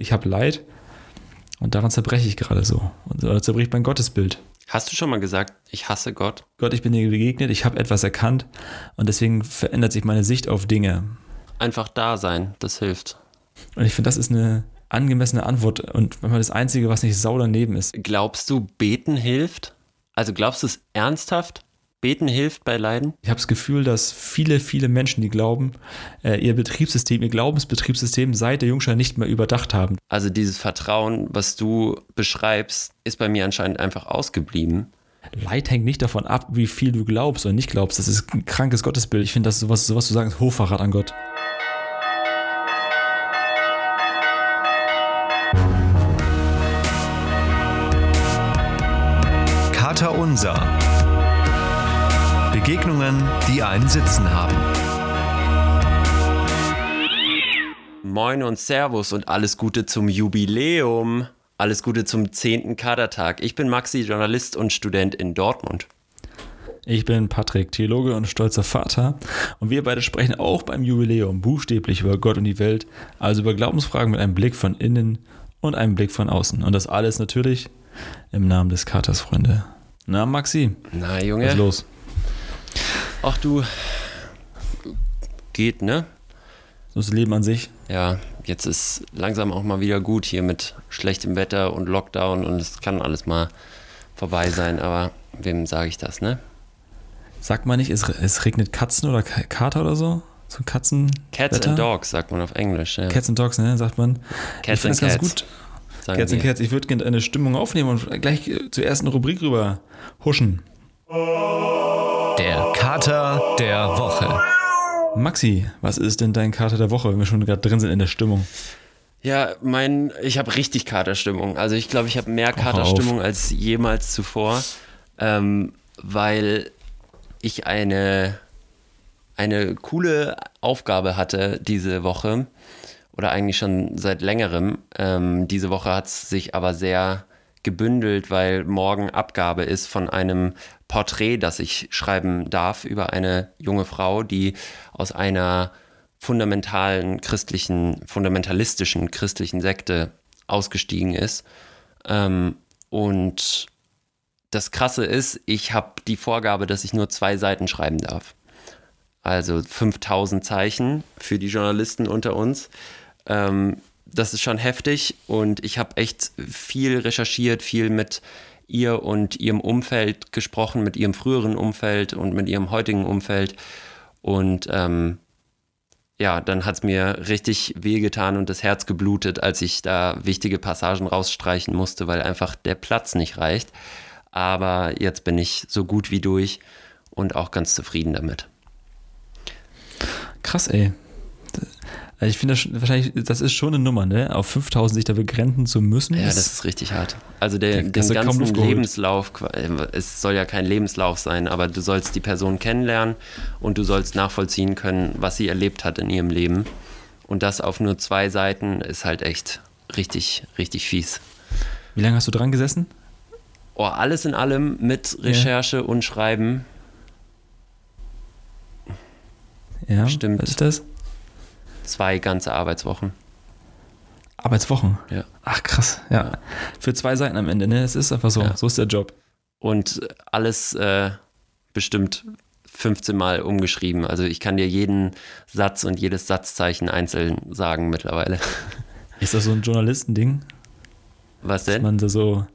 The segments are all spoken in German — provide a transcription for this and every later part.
ich habe Leid und daran zerbreche ich gerade so. Und da zerbricht mein Gottesbild. Hast du schon mal gesagt, ich hasse Gott? Gott, ich bin dir begegnet, ich habe etwas erkannt und deswegen verändert sich meine Sicht auf Dinge. Einfach da sein, das hilft. Und ich finde, das ist eine angemessene Antwort und manchmal das Einzige, was nicht sau daneben ist. Glaubst du, beten hilft? Also glaubst du es ernsthaft? Beten hilft bei Leiden? Ich habe das Gefühl, dass viele, viele Menschen, die glauben, äh, ihr Betriebssystem, ihr Glaubensbetriebssystem seit der Jungschein nicht mehr überdacht haben. Also dieses Vertrauen, was du beschreibst, ist bei mir anscheinend einfach ausgeblieben. Leid hängt nicht davon ab, wie viel du glaubst oder nicht glaubst. Das ist ein krankes Gottesbild. Ich finde, das ist sowas, sowas zu sagen, ist Hochverrat an Gott. Kater Unser. Begegnungen, die einen Sitzen haben. Moin und Servus und alles Gute zum Jubiläum. Alles Gute zum 10. Kadertag. Ich bin Maxi, Journalist und Student in Dortmund. Ich bin Patrick, Theologe und stolzer Vater. Und wir beide sprechen auch beim Jubiläum buchstäblich über Gott und die Welt, also über Glaubensfragen mit einem Blick von innen und einem Blick von außen. Und das alles natürlich im Namen des Katers, Freunde. Na, Maxi? Na, Junge. Was ist los? Ach du, geht, ne? So ist das Leben an sich. Ja, jetzt ist langsam auch mal wieder gut hier mit schlechtem Wetter und Lockdown und es kann alles mal vorbei sein, aber wem sage ich das, ne? Sagt man nicht, es, es regnet Katzen oder Ka- Kater oder so? So Katzen. Cats Wetter? and Dogs sagt man auf Englisch. Ja. Cats and Dogs, ne, sagt man. Cats ich finde and das ganz Cats. gut. sagen Cats and. Cats, ich würde gerne eine Stimmung aufnehmen und gleich zur ersten Rubrik rüber huschen. Der Kater der Woche. Maxi, was ist denn dein Kater der Woche, wenn wir schon gerade drin sind in der Stimmung? Ja, mein, ich habe richtig Katerstimmung. Also ich glaube, ich habe mehr. Katerstimmung als jemals zuvor, ähm, weil ich eine, eine coole Aufgabe hatte diese Woche oder eigentlich schon seit längerem. Ähm, diese Woche hat es sich aber sehr gebündelt, weil morgen Abgabe ist von einem Porträt, das ich schreiben darf über eine junge Frau, die aus einer fundamentalen christlichen, fundamentalistischen christlichen Sekte ausgestiegen ist. Ähm, und das Krasse ist, ich habe die Vorgabe, dass ich nur zwei Seiten schreiben darf. Also 5000 Zeichen für die Journalisten unter uns. Ähm, das ist schon heftig und ich habe echt viel recherchiert, viel mit ihr und ihrem Umfeld gesprochen, mit ihrem früheren Umfeld und mit ihrem heutigen Umfeld. Und ähm, ja, dann hat es mir richtig wehgetan und das Herz geblutet, als ich da wichtige Passagen rausstreichen musste, weil einfach der Platz nicht reicht. Aber jetzt bin ich so gut wie durch und auch ganz zufrieden damit. Krass, ey. Also ich finde das schon- wahrscheinlich, das ist schon eine Nummer, ne? Auf 5000 sich da begrenzen zu müssen. Ja, ist- das ist richtig hart. Also der, den ja ganzen. Lebenslauf, äh, es soll ja kein Lebenslauf sein, aber du sollst die Person kennenlernen und du sollst nachvollziehen können, was sie erlebt hat in ihrem Leben. Und das auf nur zwei Seiten ist halt echt richtig, richtig fies. Wie lange hast du dran gesessen? Oh, alles in allem mit Recherche und Schreiben. Ja, Stimmt. Was ist das? Zwei ganze Arbeitswochen. Arbeitswochen. Ja. Ach, krass. Ja. Für zwei Seiten am Ende, ne? Es ist einfach so. Ja. So ist der Job. Und alles äh, bestimmt 15 Mal umgeschrieben. Also ich kann dir jeden Satz und jedes Satzzeichen einzeln sagen mittlerweile. Ist das so ein Journalistending? Was Dass denn? man da so,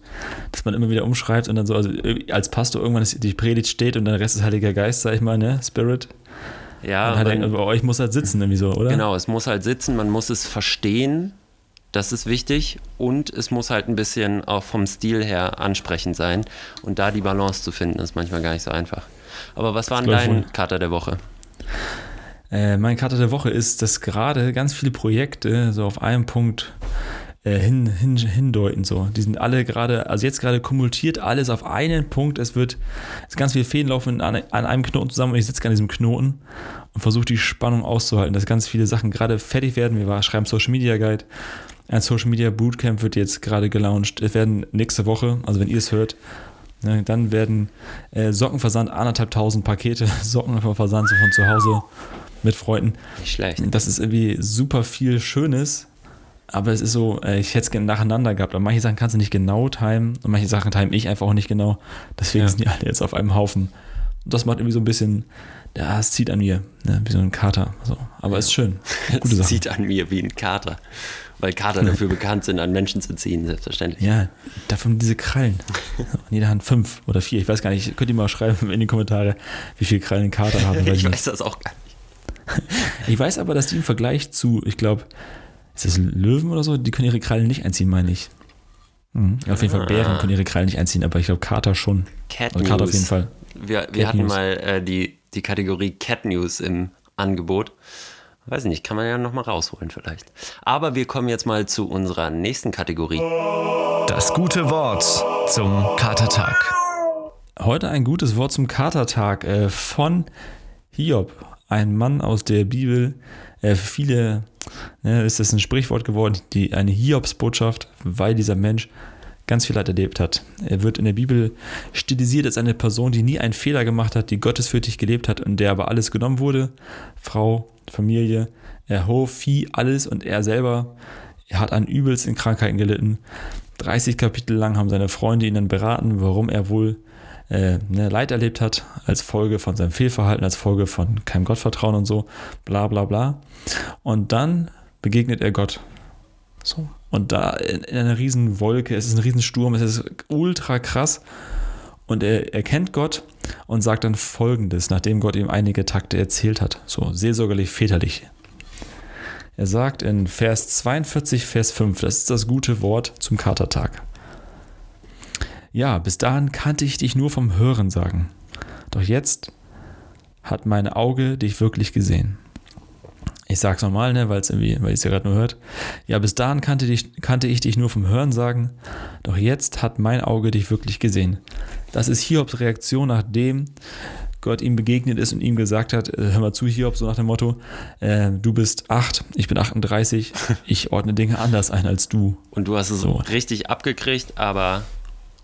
dass man immer wieder umschreibt und dann so, also als Pastor irgendwann die Predigt steht und der Rest ist Heiliger Geist, sag ich mal, ne? Spirit. Ja, und halt, man, bei euch muss halt sitzen irgendwie so, oder? genau, es muss halt sitzen, man muss es verstehen, das ist wichtig und es muss halt ein bisschen auch vom Stil her ansprechend sein und da die Balance zu finden, ist manchmal gar nicht so einfach. Aber was war denn dein. Kater der Woche? Äh, mein Kater der Woche ist, dass gerade ganz viele Projekte so auf einen Punkt äh, hin, hin, hindeuten. So. Die sind alle gerade, also jetzt gerade kumultiert alles auf einen Punkt. Es wird es ganz viele Fäden laufen an, an einem Knoten zusammen und ich sitze an diesem Knoten und versuche die Spannung auszuhalten, dass ganz viele Sachen gerade fertig werden. Wir schreiben Social Media Guide. Ein Social Media Bootcamp wird jetzt gerade gelauncht. Es werden nächste Woche, also wenn ihr es hört, ne, dann werden äh, Sockenversand, anderthalb tausend Pakete Socken versandt so von zu Hause mit Freunden. Nicht schlecht. Das ist irgendwie super viel Schönes. Aber es ist so, äh, ich hätte es gerne nacheinander gehabt, aber manche Sachen kannst du nicht genau timen und manche Sachen time ich einfach auch nicht genau. Deswegen Ja. sind die alle jetzt auf einem Haufen. Und das macht irgendwie so ein bisschen, ja, es zieht an mir, ne? wie so ein Kater. So. Aber ist schön. Gute Es Sache. sieht an mir wie ein Kater. Weil Kater dafür bekannt sind, an Menschen zu ziehen, selbstverständlich. Ja, davon diese Krallen. An jeder Hand fünf oder vier. Ich weiß gar nicht. Könnt ihr mal schreiben in die Kommentare, wie viele Krallen ein Kater haben. Ich nicht. weiß das auch gar nicht. Ich weiß aber, dass die im Vergleich zu, ich glaube, ist das Löwen oder so, die können ihre Krallen nicht einziehen, meine ich. Mhm. Auf jeden Fall Bären können ihre Krallen nicht einziehen, aber ich glaube Kater schon. Cat Oder Kater auf News. jeden Fall. Wir, wir hatten News. mal äh, die, die Kategorie Cat News im Angebot. Weiß nicht, kann man ja nochmal rausholen vielleicht. Aber wir kommen jetzt mal zu unserer nächsten Kategorie. Das gute Wort zum Katertag. Heute ein gutes Wort zum Katertag äh, von Hiob, ein Mann aus der Bibel. Äh, für viele ne, ist das ein Sprichwort geworden, die, eine Hiobsbotschaft, weil dieser Mensch ganz viel Leid erlebt hat. Er wird in der Bibel stilisiert als eine Person, die nie einen Fehler gemacht hat, die gottesfürchtig gelebt hat und der aber alles genommen wurde. Frau, Familie, Hof, Vieh, alles und er selber er hat an übelsten Krankheiten gelitten. 30 Kapitel lang haben seine Freunde ihn dann beraten, warum er wohl äh, ne, Leid erlebt hat, als Folge von seinem Fehlverhalten, als Folge von keinem Gottvertrauen und so, bla bla bla. Und dann begegnet er Gott. So. Und da in, in einer riesen Wolke, es ist ein riesen Sturm, es ist ultra krass. Und er erkennt Gott und sagt dann folgendes, nachdem Gott ihm einige Takte erzählt hat, so seelsorgerlich, väterlich. Er sagt in Vers 42, Vers 5, das ist das gute Wort zum Katertag. Ja, bis dahin kannte ich dich nur vom Hören sagen. Doch jetzt hat mein Auge dich wirklich gesehen. Ich sag's nochmal, ne, weil es irgendwie, weil ich es ja gerade nur hört. Ja, bis dahin kannte, dich, kannte ich dich nur vom Hören sagen, doch jetzt hat mein Auge dich wirklich gesehen. Das ist Hiobs Reaktion, nachdem Gott ihm begegnet ist und ihm gesagt hat, äh, hör mal zu, Hiob, so nach dem Motto, äh, du bist 8, ich bin 38, ich ordne Dinge anders ein als du. Und du hast es So. richtig abgekriegt, aber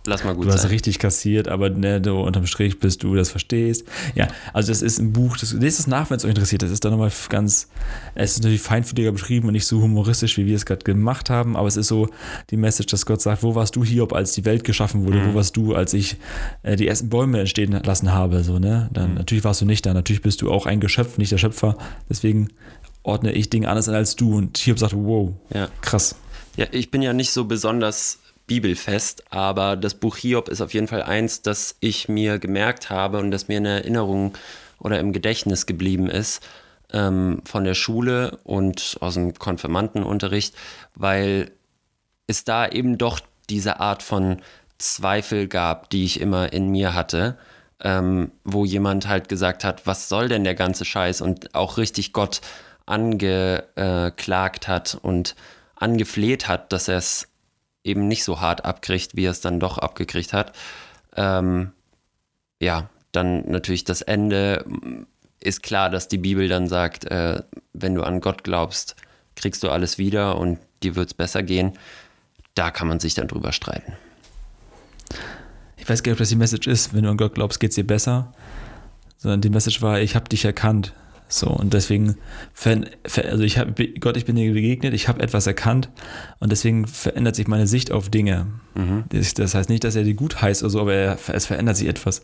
lass mal gut Du hast sein. richtig kassiert, aber ne, du unterm Strich bist du, das verstehst. Ja, also das ist ein Buch, das, lest es nach, wenn es euch interessiert. Das ist dann nochmal ganz, es ist natürlich feinfühliger beschrieben und nicht so humoristisch, wie wir es gerade gemacht haben, aber es ist so die Message, dass Gott sagt, wo warst du, Hiob, als die Welt geschaffen wurde? Wo warst du, als ich äh, die ersten Bäume entstehen lassen habe? So, ne? Dann, Natürlich warst du nicht da, natürlich bist du auch ein Geschöpf, nicht der Schöpfer. Deswegen ordne ich Dinge anders an als du. Und Hiob sagt, wow, Ja. krass. Ja, ich bin ja nicht so besonders bibelfest, aber das Buch Hiob ist auf jeden Fall eins, das ich mir gemerkt habe und das mir in Erinnerung oder im Gedächtnis geblieben ist ähm, von der Schule und aus dem Konfirmandenunterricht, weil es da eben doch diese Art von Zweifel gab, die ich immer in mir hatte, ähm, wo jemand halt gesagt hat, was soll denn der ganze Scheiß? Und auch richtig Gott angeklagt hat und angefleht hat, dass er es eben nicht so hart abkriegt, wie er es dann doch abgekriegt hat. Ähm, ja, dann natürlich das Ende ist klar, dass die Bibel dann sagt, äh, wenn du an Gott glaubst, kriegst du alles wieder und dir wird es besser gehen. Da kann man sich dann drüber streiten. ich weiß gar nicht, ob das die Message ist, wenn du an Gott glaubst, geht es dir besser. Sondern die Message war, ich habe dich erkannt. So, und deswegen, also ich habe, Gott, ich bin dir begegnet, ich habe etwas erkannt und deswegen verändert sich meine Sicht auf Dinge. Das, das heißt nicht, dass er die gut heißt oder so, aber er, es verändert sich etwas.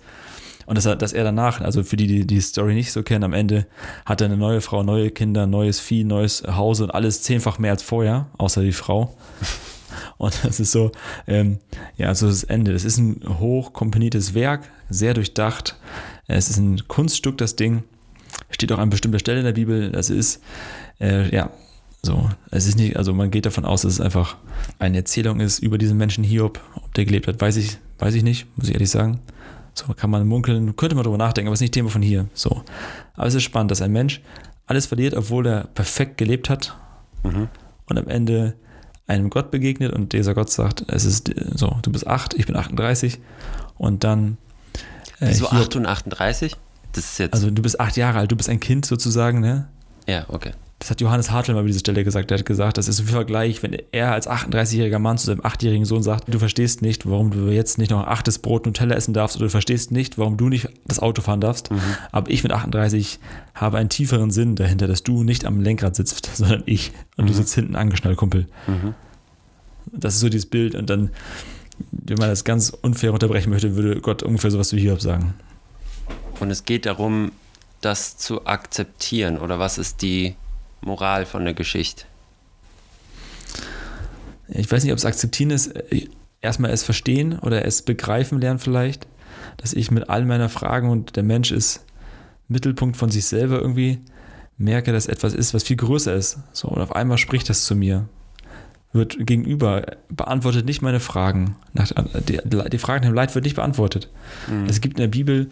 Und dass er, dass er danach, also für die, die die Story nicht so kennen, am Ende hat er eine neue Frau, neue Kinder, neues Vieh, neues Hause und alles zehnfach mehr als vorher, außer die Frau. Und das ist so, ähm, ja, so das Ende. Das ist ein hochkomponiertes Werk, sehr durchdacht. Es ist ein Kunststück, das Ding. Steht auch an bestimmter Stelle in der Bibel. Das ist, äh, ja, so. Es ist nicht, also man geht davon aus, dass es einfach eine Erzählung ist über diesen Menschen Hiob. Ob der gelebt hat, weiß ich, weiß ich nicht, muss ich ehrlich sagen. So kann man munkeln, könnte man drüber nachdenken, aber es ist nicht Thema von hier. So. Aber es ist spannend, dass ein Mensch alles verliert, obwohl er perfekt gelebt hat und am Ende einem Gott begegnet und dieser Gott sagt, es ist so, du bist 8, ich bin 38 und dann äh, Wieso Hiob- 8 und 38? Das ist jetzt. also du bist acht Jahre alt, du bist ein Kind sozusagen, ne? ja, okay. das hat Johannes Hartl mal über diese Stelle gesagt. Der hat gesagt, das ist so viel Vergleich, wenn er als 38-jähriger Mann zu seinem 8-jährigen Sohn sagt, du verstehst nicht, warum du jetzt nicht noch ein achtes Brot Nutella essen darfst oder du verstehst nicht, warum du nicht das Auto fahren darfst. Mhm. Aber ich mit 38 habe einen tieferen Sinn dahinter, dass du nicht am Lenkrad sitzt, sondern ich. Und mhm. du sitzt hinten angeschnallt, Kumpel. Mhm. Das ist so dieses Bild. Und dann, wenn man das ganz unfair unterbrechen möchte, würde Gott ungefähr sowas wie Hiob sagen. Und es geht darum, das zu akzeptieren oder was ist die Moral von der Geschichte? Ich weiß nicht, ob es akzeptieren ist. Erstmal es verstehen oder es begreifen lernen vielleicht, dass ich mit all meiner Fragen und der Mensch ist Mittelpunkt von sich selber irgendwie merke, dass etwas ist, was viel größer ist. So, und auf einmal spricht das zu mir. Wird gegenüber, beantwortet nicht meine Fragen. Die, die Fragen im Leid wird nicht beantwortet. Mhm. Es gibt in der Bibel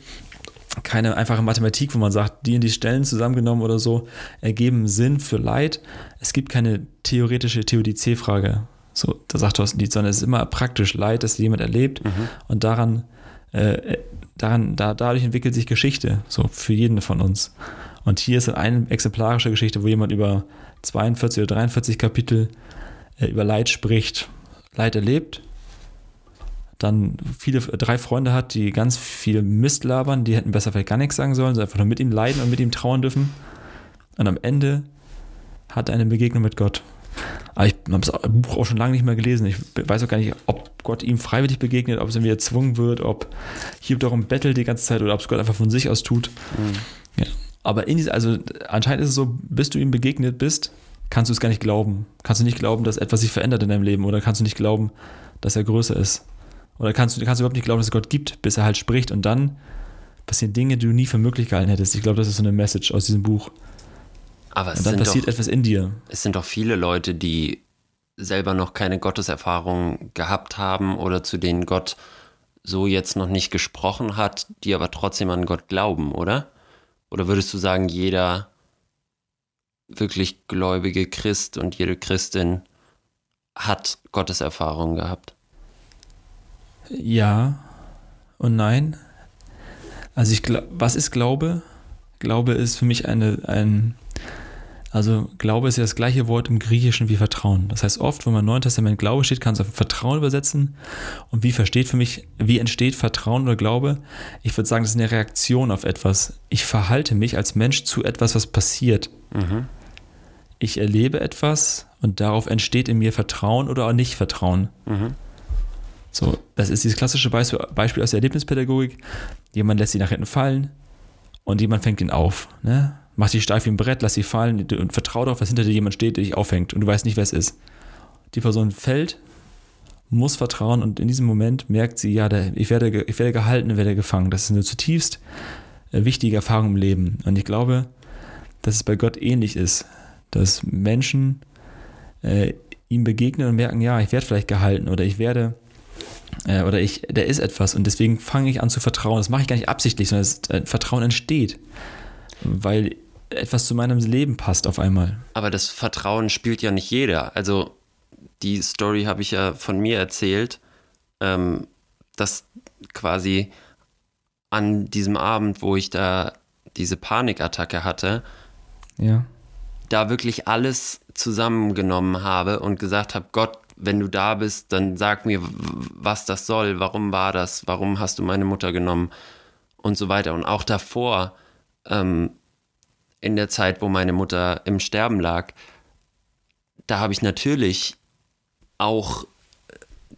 keine einfache Mathematik, wo man sagt, die in die Stellen zusammengenommen oder so ergeben Sinn für Leid. Es gibt keine theoretische Theodizee-Frage. So, da sagt Thorsten Dietz, sondern es ist immer praktisch Leid, das jemand erlebt mhm. und daran, äh, daran da, dadurch entwickelt sich Geschichte, so für jeden von uns. Und hier ist eine exemplarische Geschichte, wo jemand über 42 oder 43 Kapitel äh, über Leid spricht, Leid erlebt dann viele, drei Freunde hat, die ganz viel Mist labern, die hätten besser vielleicht gar nichts sagen sollen, sondern einfach nur mit ihm leiden und mit ihm trauern dürfen. Und am Ende hat er eine Begegnung mit Gott. Aber ich habe das Buch auch schon lange nicht mehr gelesen. Ich weiß auch gar nicht, ob Gott ihm freiwillig begegnet, ob es irgendwie erzwungen wird, ob hier darum bettelt die ganze Zeit oder ob es Gott einfach von sich aus tut. Mhm. Ja. Aber in diese, also anscheinend ist es so, bis du ihm begegnet bist, kannst du es gar nicht glauben. Kannst du nicht glauben, dass etwas sich verändert in deinem Leben oder kannst du nicht glauben, dass er größer ist. Oder kannst du kannst überhaupt nicht glauben, dass es Gott gibt, bis er halt spricht und dann passieren Dinge, die du nie für möglich gehalten hättest. Ich glaube, das ist so eine Message aus diesem Buch. Aber es und dann passiert doch, etwas in dir. Es sind doch viele Leute, die selber noch keine Gotteserfahrung gehabt haben oder zu denen Gott so jetzt noch nicht gesprochen hat, die aber trotzdem an Gott glauben, oder? Oder würdest du sagen, jeder wirklich gläubige Christ und jede Christin hat Gotteserfahrung gehabt? Ja und nein. Also ich glaube, was ist Glaube? Glaube ist für mich eine, ein, also Glaube ist ja das gleiche Wort im Griechischen wie Vertrauen. Das heißt, oft, wenn man im Neuen Testament Glaube steht, kann es auf Vertrauen übersetzen. Und wie versteht für mich, wie entsteht Vertrauen oder Glaube? Ich würde sagen, das ist eine Reaktion auf etwas. Ich verhalte mich als Mensch zu etwas, was passiert. Mhm. Ich erlebe etwas und darauf entsteht in mir Vertrauen oder auch nicht Vertrauen. Mhm. So, das ist dieses klassische Beispiel aus der Erlebnispädagogik. Jemand lässt sie nach hinten fallen und jemand fängt ihn auf. Ne? Mach sie steif wie ein Brett, lass sie fallen und vertraue darauf, dass hinter dir jemand steht, der dich auffängt und du weißt nicht, wer es ist. Die Person fällt, muss vertrauen und in diesem Moment merkt sie, ja, ich werde, ich werde gehalten, werde gefangen. Das ist eine zutiefst äh, wichtige Erfahrung im Leben. Und ich glaube, dass es bei Gott ähnlich ist, dass Menschen äh, ihm begegnen und merken, ja, ich werde vielleicht gehalten oder ich werde äh, oder ich, da ist etwas und deswegen fange ich an zu vertrauen. Das mache ich gar nicht absichtlich, sondern das äh, Vertrauen entsteht, weil etwas zu meinem Leben passt auf einmal. Aber das Vertrauen spielt ja nicht jeder. Also die Story habe ich ja von mir erzählt, ähm, dass quasi an diesem Abend, wo ich da diese Panikattacke hatte, ja. da wirklich alles zusammengenommen habe und gesagt habe, Gott, wenn du da bist, dann sag mir, was das soll, warum war das, warum hast du meine Mutter genommen? Und so weiter. Und auch davor, ähm, in der Zeit, wo meine Mutter im Sterben lag, da habe ich natürlich auch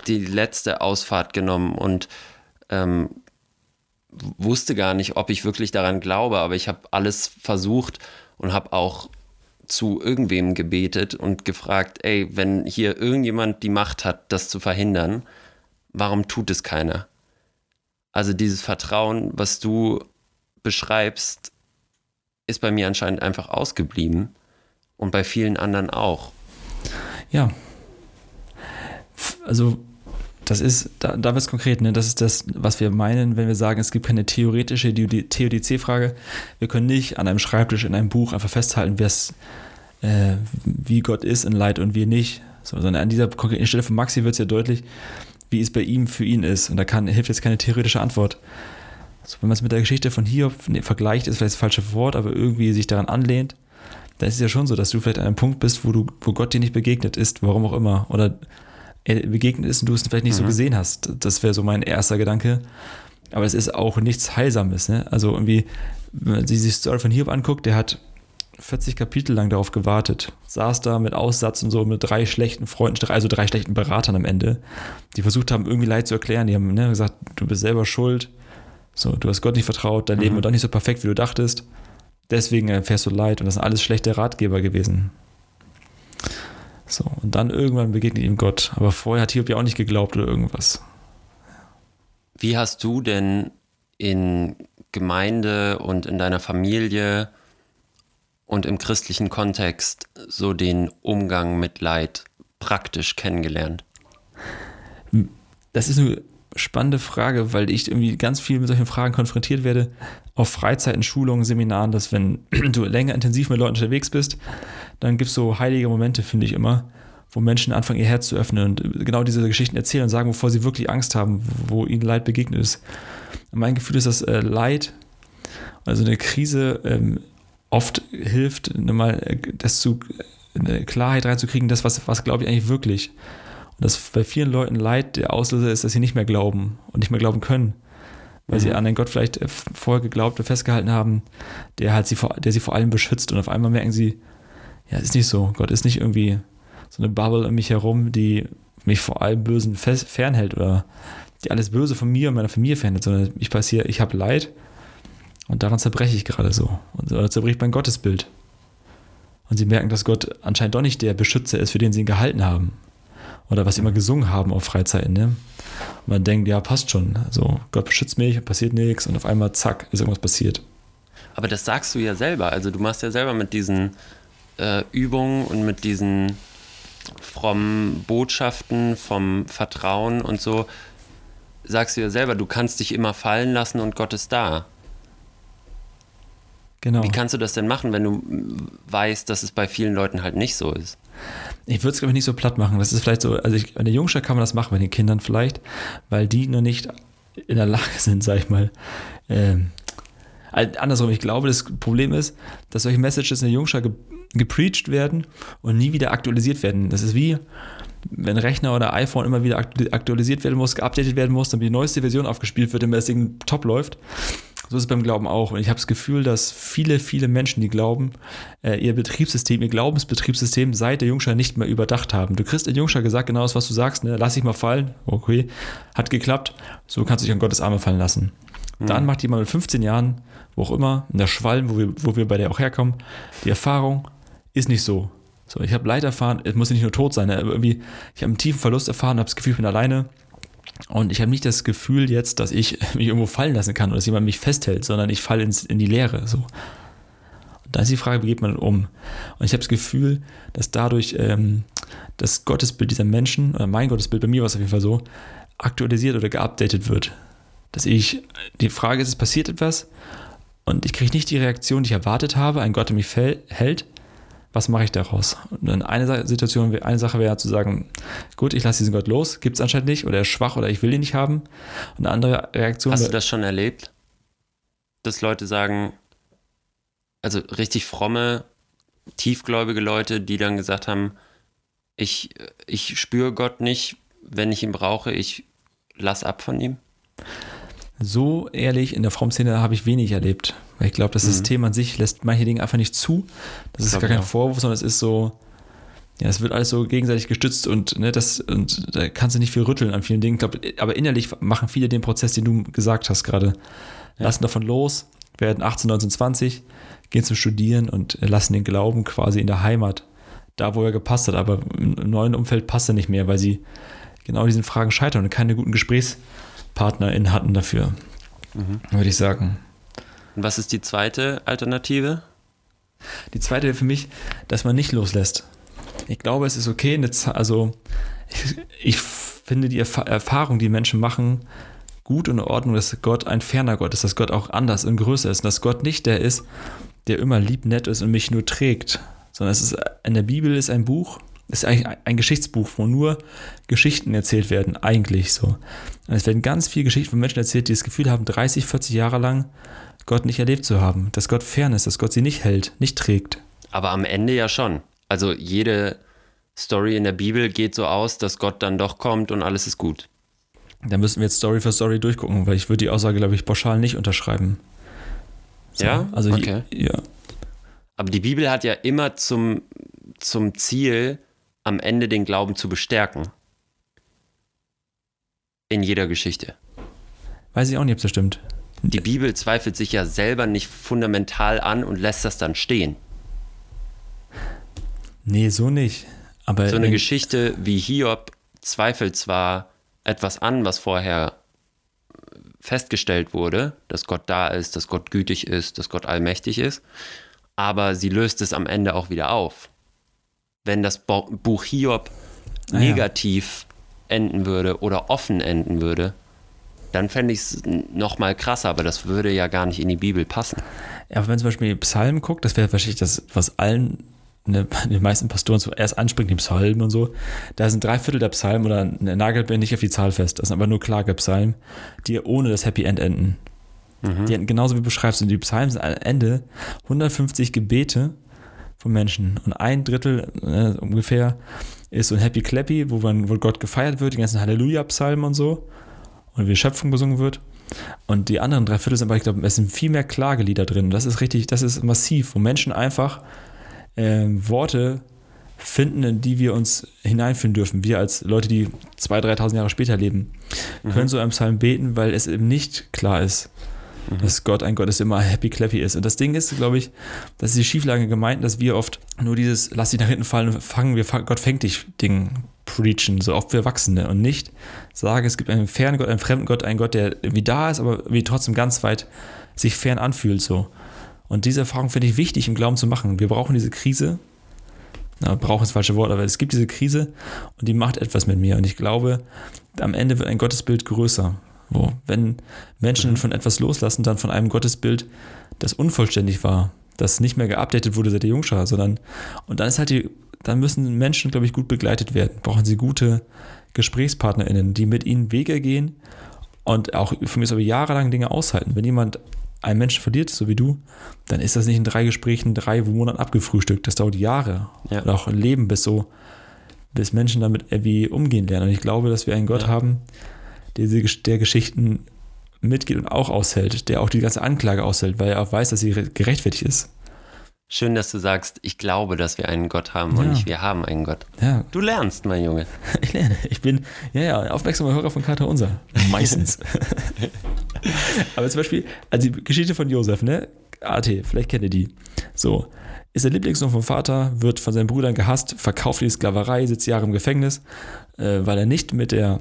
die letzte Ausfahrt genommen und ähm, wusste gar nicht, ob ich wirklich daran glaube, aber ich habe alles versucht und habe auch zu irgendwem gebetet und gefragt, ey, wenn hier irgendjemand die Macht hat, das zu verhindern, warum tut es keiner? Also dieses Vertrauen, was du beschreibst, ist bei mir anscheinend einfach ausgeblieben und bei vielen anderen auch. Ja. Also das ist, da, da wird es konkret, ne? das ist das, was wir meinen, wenn wir sagen, es gibt keine theoretische TODC-Frage. Wir können nicht an einem Schreibtisch in einem Buch einfach festhalten, äh, wie Gott ist in Leid und wie nicht. So, sondern an dieser konkreten Stelle von Maxi wird es ja deutlich, wie es bei ihm für ihn ist. Und da kann, hilft jetzt keine theoretische Antwort. So, wenn man es mit der Geschichte von Hiob nee, vergleicht, ist vielleicht das falsche Wort, aber irgendwie sich daran anlehnt, dann ist es ja schon so, dass du vielleicht an einem Punkt bist, wo du, wo Gott dir nicht begegnet ist, warum auch immer. Oder er begegnet ist und du es vielleicht nicht mhm. so gesehen hast. Das wäre so mein erster Gedanke. Aber es ist auch nichts Heilsames. Ne? Also irgendwie, wenn man sich die Story von Hiob anguckt, der hat 40 Kapitel lang darauf gewartet. Saß da mit Aussatz und so mit drei schlechten Freunden, also drei schlechten Beratern am Ende, die versucht haben, irgendwie Leid zu erklären. Die haben ne, gesagt, du bist selber schuld. So, du hast Gott nicht vertraut, dein mhm. Leben war doch nicht so perfekt, wie du dachtest. Deswegen erfährst du Leid und das sind alles schlechte Ratgeber gewesen. So, und dann irgendwann begegnet ihm Gott. Aber vorher hat Hiob ja auch nicht geglaubt oder irgendwas. Wie hast du denn in Gemeinde und in deiner Familie und im christlichen Kontext so den Umgang mit Leid praktisch kennengelernt? Das ist eine spannende Frage, weil ich irgendwie ganz viel mit solchen Fragen konfrontiert werde auf Freizeiten, Schulungen, Seminaren, dass wenn du länger intensiv mit Leuten unterwegs bist, dann gibt es so heilige Momente, finde ich immer, wo Menschen anfangen, ihr Herz zu öffnen und genau diese Geschichten erzählen und sagen, wovor sie wirklich Angst haben, wo ihnen Leid begegnet ist. Mein Gefühl ist, dass äh, Leid, also eine Krise, ähm, oft hilft, mal äh, das zu, eine Klarheit reinzukriegen, das, was, was glaube ich eigentlich wirklich. Und dass bei vielen Leuten Leid der Auslöser ist, dass sie nicht mehr glauben und nicht mehr glauben können. Weil mhm. sie an den Gott vielleicht äh, vorher geglaubt und festgehalten haben, der halt sie vor, der sie vor allem beschützt. Und auf einmal merken sie, ja, ist nicht so. Gott ist nicht irgendwie so eine Bubble um mich herum, die mich vor allem Bösen fernhält oder die alles Böse von mir und meiner Familie fernhält, sondern ich passiere, ich habe Leid und daran zerbreche ich gerade so. Und da zerbricht mein Gottesbild. Und sie merken, dass Gott anscheinend doch nicht der Beschützer ist, für den sie ihn gehalten haben. Oder was sie immer gesungen haben auf Freizeiten. Ne? Und man denkt, ja, passt schon. Also Gott beschützt mich, passiert nichts und auf einmal, zack, ist irgendwas passiert. Aber das sagst du ja selber. Also du machst ja selber mit diesen äh, Übungen und mit diesen frommen Botschaften, vom Vertrauen und so, sagst du ja selber, du kannst dich immer fallen lassen und Gott ist da. Genau. Wie kannst du das denn machen, wenn du weißt, dass es bei vielen Leuten halt nicht so ist? Ich würde es, glaube ich, nicht so platt machen. Das ist vielleicht so, also ich, an der Jungschule kann man das machen, bei den Kindern vielleicht, weil die noch nicht in der Lage sind, sag ich mal. Ähm, andersrum, ich glaube, das Problem ist, dass solche Messages in der Jungschule ge gepreacht werden und nie wieder aktualisiert werden. Das ist wie, wenn Rechner oder iPhone immer wieder aktualisiert werden muss, geupdatet werden muss, damit die neueste Version aufgespielt wird, damit das Ding top läuft. So ist es beim Glauben auch. Und ich habe das Gefühl, dass viele, viele Menschen, die glauben, äh, ihr Betriebssystem, ihr Glaubensbetriebssystem seit der Jungschar nicht mehr überdacht haben. Du kriegst in Jungschar gesagt, genau das, was du sagst, ne? lass dich mal fallen. Okay, hat geklappt. So kannst du dich an Gottes Arme fallen lassen. Mhm. Dann macht jemand mit 15 Jahren, wo auch immer, in der Schwalm, wo wir, wo wir bei der auch herkommen, die Erfahrung ist nicht so. So, ich habe Leid erfahren, es muss nicht nur tot sein, ne? aber irgendwie, ich habe einen tiefen Verlust erfahren, habe das Gefühl, ich bin alleine und ich habe nicht das Gefühl jetzt, dass ich mich irgendwo fallen lassen kann oder dass jemand mich festhält, sondern ich falle ins, in die Leere. So. Und da ist die Frage, wie geht man um? Und ich habe das Gefühl, dass dadurch ähm, das Gottesbild dieser Menschen, oder mein Gottesbild, bei mir war es auf jeden Fall so, aktualisiert oder geupdatet wird. Dass ich, die Frage ist, es passiert etwas und ich kriege nicht die Reaktion, die ich erwartet habe, ein Gott, der mich hält, was mache ich daraus? Und eine Situation, eine Sache wäre zu sagen, gut, ich lasse diesen Gott los, gibt es anscheinend nicht, oder er ist schwach oder ich will ihn nicht haben. Und eine andere Reaktion Hast du das schon erlebt? Dass Leute sagen, also richtig fromme, tiefgläubige Leute, die dann gesagt haben, ich, ich spüre Gott nicht, wenn ich ihn brauche, ich lass ab von ihm? So ehrlich, in der Fromszene habe ich wenig erlebt. Weil ich glaube, das mhm. System an sich lässt manche Dinge einfach nicht zu. Das ist gar kein Vorwurf, sondern es ist so, ja, es wird alles so gegenseitig gestützt und, ne, das, und da kannst du nicht viel rütteln an vielen Dingen. Ich glaub, aber innerlich machen viele den Prozess, den du gesagt hast gerade. Ja. Lassen davon los, werden 18, 19, 20, gehen zum Studieren und lassen den Glauben quasi in der Heimat, da wo er gepasst hat. Aber im neuen Umfeld passt er nicht mehr, weil sie genau diesen Fragen scheitern und keine guten GesprächspartnerInnen hatten dafür, mhm. würde ich sagen. Und was ist die zweite Alternative? Die zweite wäre für mich, dass man nicht loslässt. Ich glaube, es ist okay, also ich, ich finde die Erfahrung, die Menschen machen, gut und in Ordnung, dass Gott ein ferner Gott ist, dass Gott auch anders und größer ist, dass Gott nicht der ist, der immer lieb, nett ist und mich nur trägt, sondern es ist in der Bibel ist ein Buch, ist eigentlich ein Geschichtsbuch, wo nur Geschichten erzählt werden, eigentlich so. Und es werden ganz viele Geschichten von Menschen erzählt, die das Gefühl haben, 30, 40 Jahre lang Gott nicht erlebt zu haben, dass Gott fern ist, dass Gott sie nicht hält, nicht trägt. Aber am Ende ja schon. Also jede Story in der Bibel geht so aus, dass Gott dann doch kommt und alles ist gut. Da müssen wir jetzt Story für Story durchgucken, weil ich würde die Aussage, glaube ich, pauschal nicht unterschreiben. So, Ja? Also Okay. ja. Aber die Bibel hat ja immer zum, zum Ziel, am Ende den Glauben zu bestärken. In jeder Geschichte. Weiß ich auch nicht, ob das stimmt. Die Bibel zweifelt sich ja selber nicht fundamental an und lässt das dann stehen. Nee, so nicht. Aber So eine in- Geschichte wie Hiob zweifelt zwar etwas an, was vorher festgestellt wurde, dass Gott da ist, dass Gott gütig ist, dass Gott allmächtig ist, aber sie löst es am Ende auch wieder auf. Wenn das Buch Hiob Ah, ja. negativ enden würde oder offen enden würde, dann fände ich es nochmal krasser, aber das würde ja gar nicht in die Bibel passen. Ja, aber wenn zum Beispiel Psalmen guckt, das wäre wahrscheinlich das, was allen, ne, den meisten Pastoren zuerst anspringt, die Psalmen und so. Da sind drei Viertel der Psalmen oder ne, nagelt mir nicht auf die Zahl fest. Das sind aber nur Klagepsalmen, die ohne das Happy End enden. Die enden genauso wie du beschreibst. Und die Psalmen sind am Ende 150 Gebete von Menschen. Und ein Drittel ne, ungefähr ist so ein Happy Clappy, wo, man, wo Gott gefeiert wird, die ganzen Halleluja-Psalmen und so. Und wie Schöpfung besungen wird. Und die anderen drei Viertel sind, aber ich glaube, es sind viel mehr Klagelieder drin. Und Das ist richtig, das ist massiv, wo Menschen einfach ähm, Worte finden, in die wir uns hineinfühlen dürfen. Wir als Leute, die 2.000, 3.000 Jahre später leben, können so einen Psalm beten, weil es eben nicht klar ist, dass Gott ein Gott ist, immer happy clappy ist. Und das Ding ist, glaube ich, das ist die Schieflage gemeint, dass wir oft nur dieses Lass dich nach hinten fallen fangen, wir Gott fängt dich Ding preachen, so oft wir Erwachsene und nicht sagen, es gibt einen fernen Gott, einen fremden Gott, einen Gott, der irgendwie da ist, aber wie trotzdem ganz weit sich fern anfühlt so. Und diese Erfahrung finde ich wichtig im Glauben zu machen. Wir brauchen diese Krise, na, brauchen ist das falsche Wort, aber es gibt diese Krise und die macht etwas mit mir. Und ich glaube, am Ende wird ein Gottesbild größer. Wo, wenn Menschen von etwas loslassen, dann von einem Gottesbild, das unvollständig war, das nicht mehr geupdatet wurde seit der Jungschar, sondern und dann ist halt die, dann müssen Menschen, glaube ich, gut begleitet werden. Brauchen sie gute GesprächspartnerInnen, die mit ihnen Wege gehen und auch für mich aber jahrelang Dinge aushalten. Wenn jemand einen Menschen verliert, so wie du, dann ist das nicht in drei Gesprächen, drei Monaten abgefrühstückt. Das dauert Jahre Ja. oder auch ein Leben, bis so, bis Menschen damit irgendwie umgehen lernen. Und ich glaube, dass wir einen Gott Ja. haben, der, der Geschichten mitgeht und auch aushält, der auch die ganze Anklage aushält, weil er auch weiß, dass sie re- gerechtfertigt ist. Schön, dass du sagst, ich glaube, dass wir einen Gott haben und Ja. nicht wir haben einen Gott. Ja, Du lernst, mein Junge. ich lerne. Ich bin, ja, ja, aufmerksamer Hörer von Kater Unser. Meistens. Aber zum Beispiel, also die Geschichte von Josef, ne? AT, vielleicht kennt ihr die. So, ist der Lieblingssohn vom Vater, wird von seinen Brüdern gehasst, verkauft in die Sklaverei, sitzt Jahre im Gefängnis, äh, weil er nicht mit der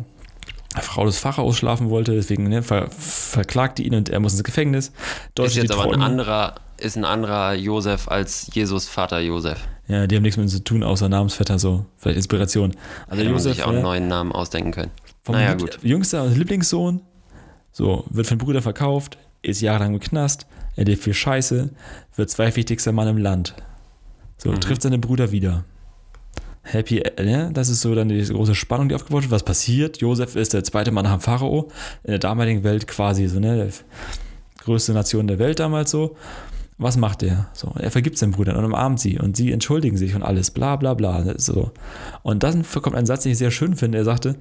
Frau des Pharaos schlafen wollte, deswegen ne, ver verklagt die ihn und er muss ins Gefängnis. Dort Ist jetzt aber ein anderer, ist ein anderer Josef als Jesus Vater Josef. Ja, die haben nichts mit ihm zu tun, außer Namensvetter, so, vielleicht Inspiration. Also man Josef, sich auch einen ne, neuen Namen ausdenken können. Vom Naja, gut. Jüngster und Lieblingssohn, so, wird von Brüdern verkauft, ist jahrelang im Knast, erlebt viel Scheiße, wird zweitwichtigster Mann im Land. So, Mhm. trifft seine Brüder wieder. Happy, äh, ne? Das ist so dann die große Spannung, die aufgebaut wird. Was passiert? Josef ist der zweite Mann nach dem Pharao, in der damaligen Welt quasi so, ne? Die größte Nation der Welt damals so. Was macht er? So, er vergibt seinen Brüdern und umarmt sie und sie entschuldigen sich und alles, bla bla bla. So. Und dann kommt ein Satz, den ich sehr schön finde. Er sagte,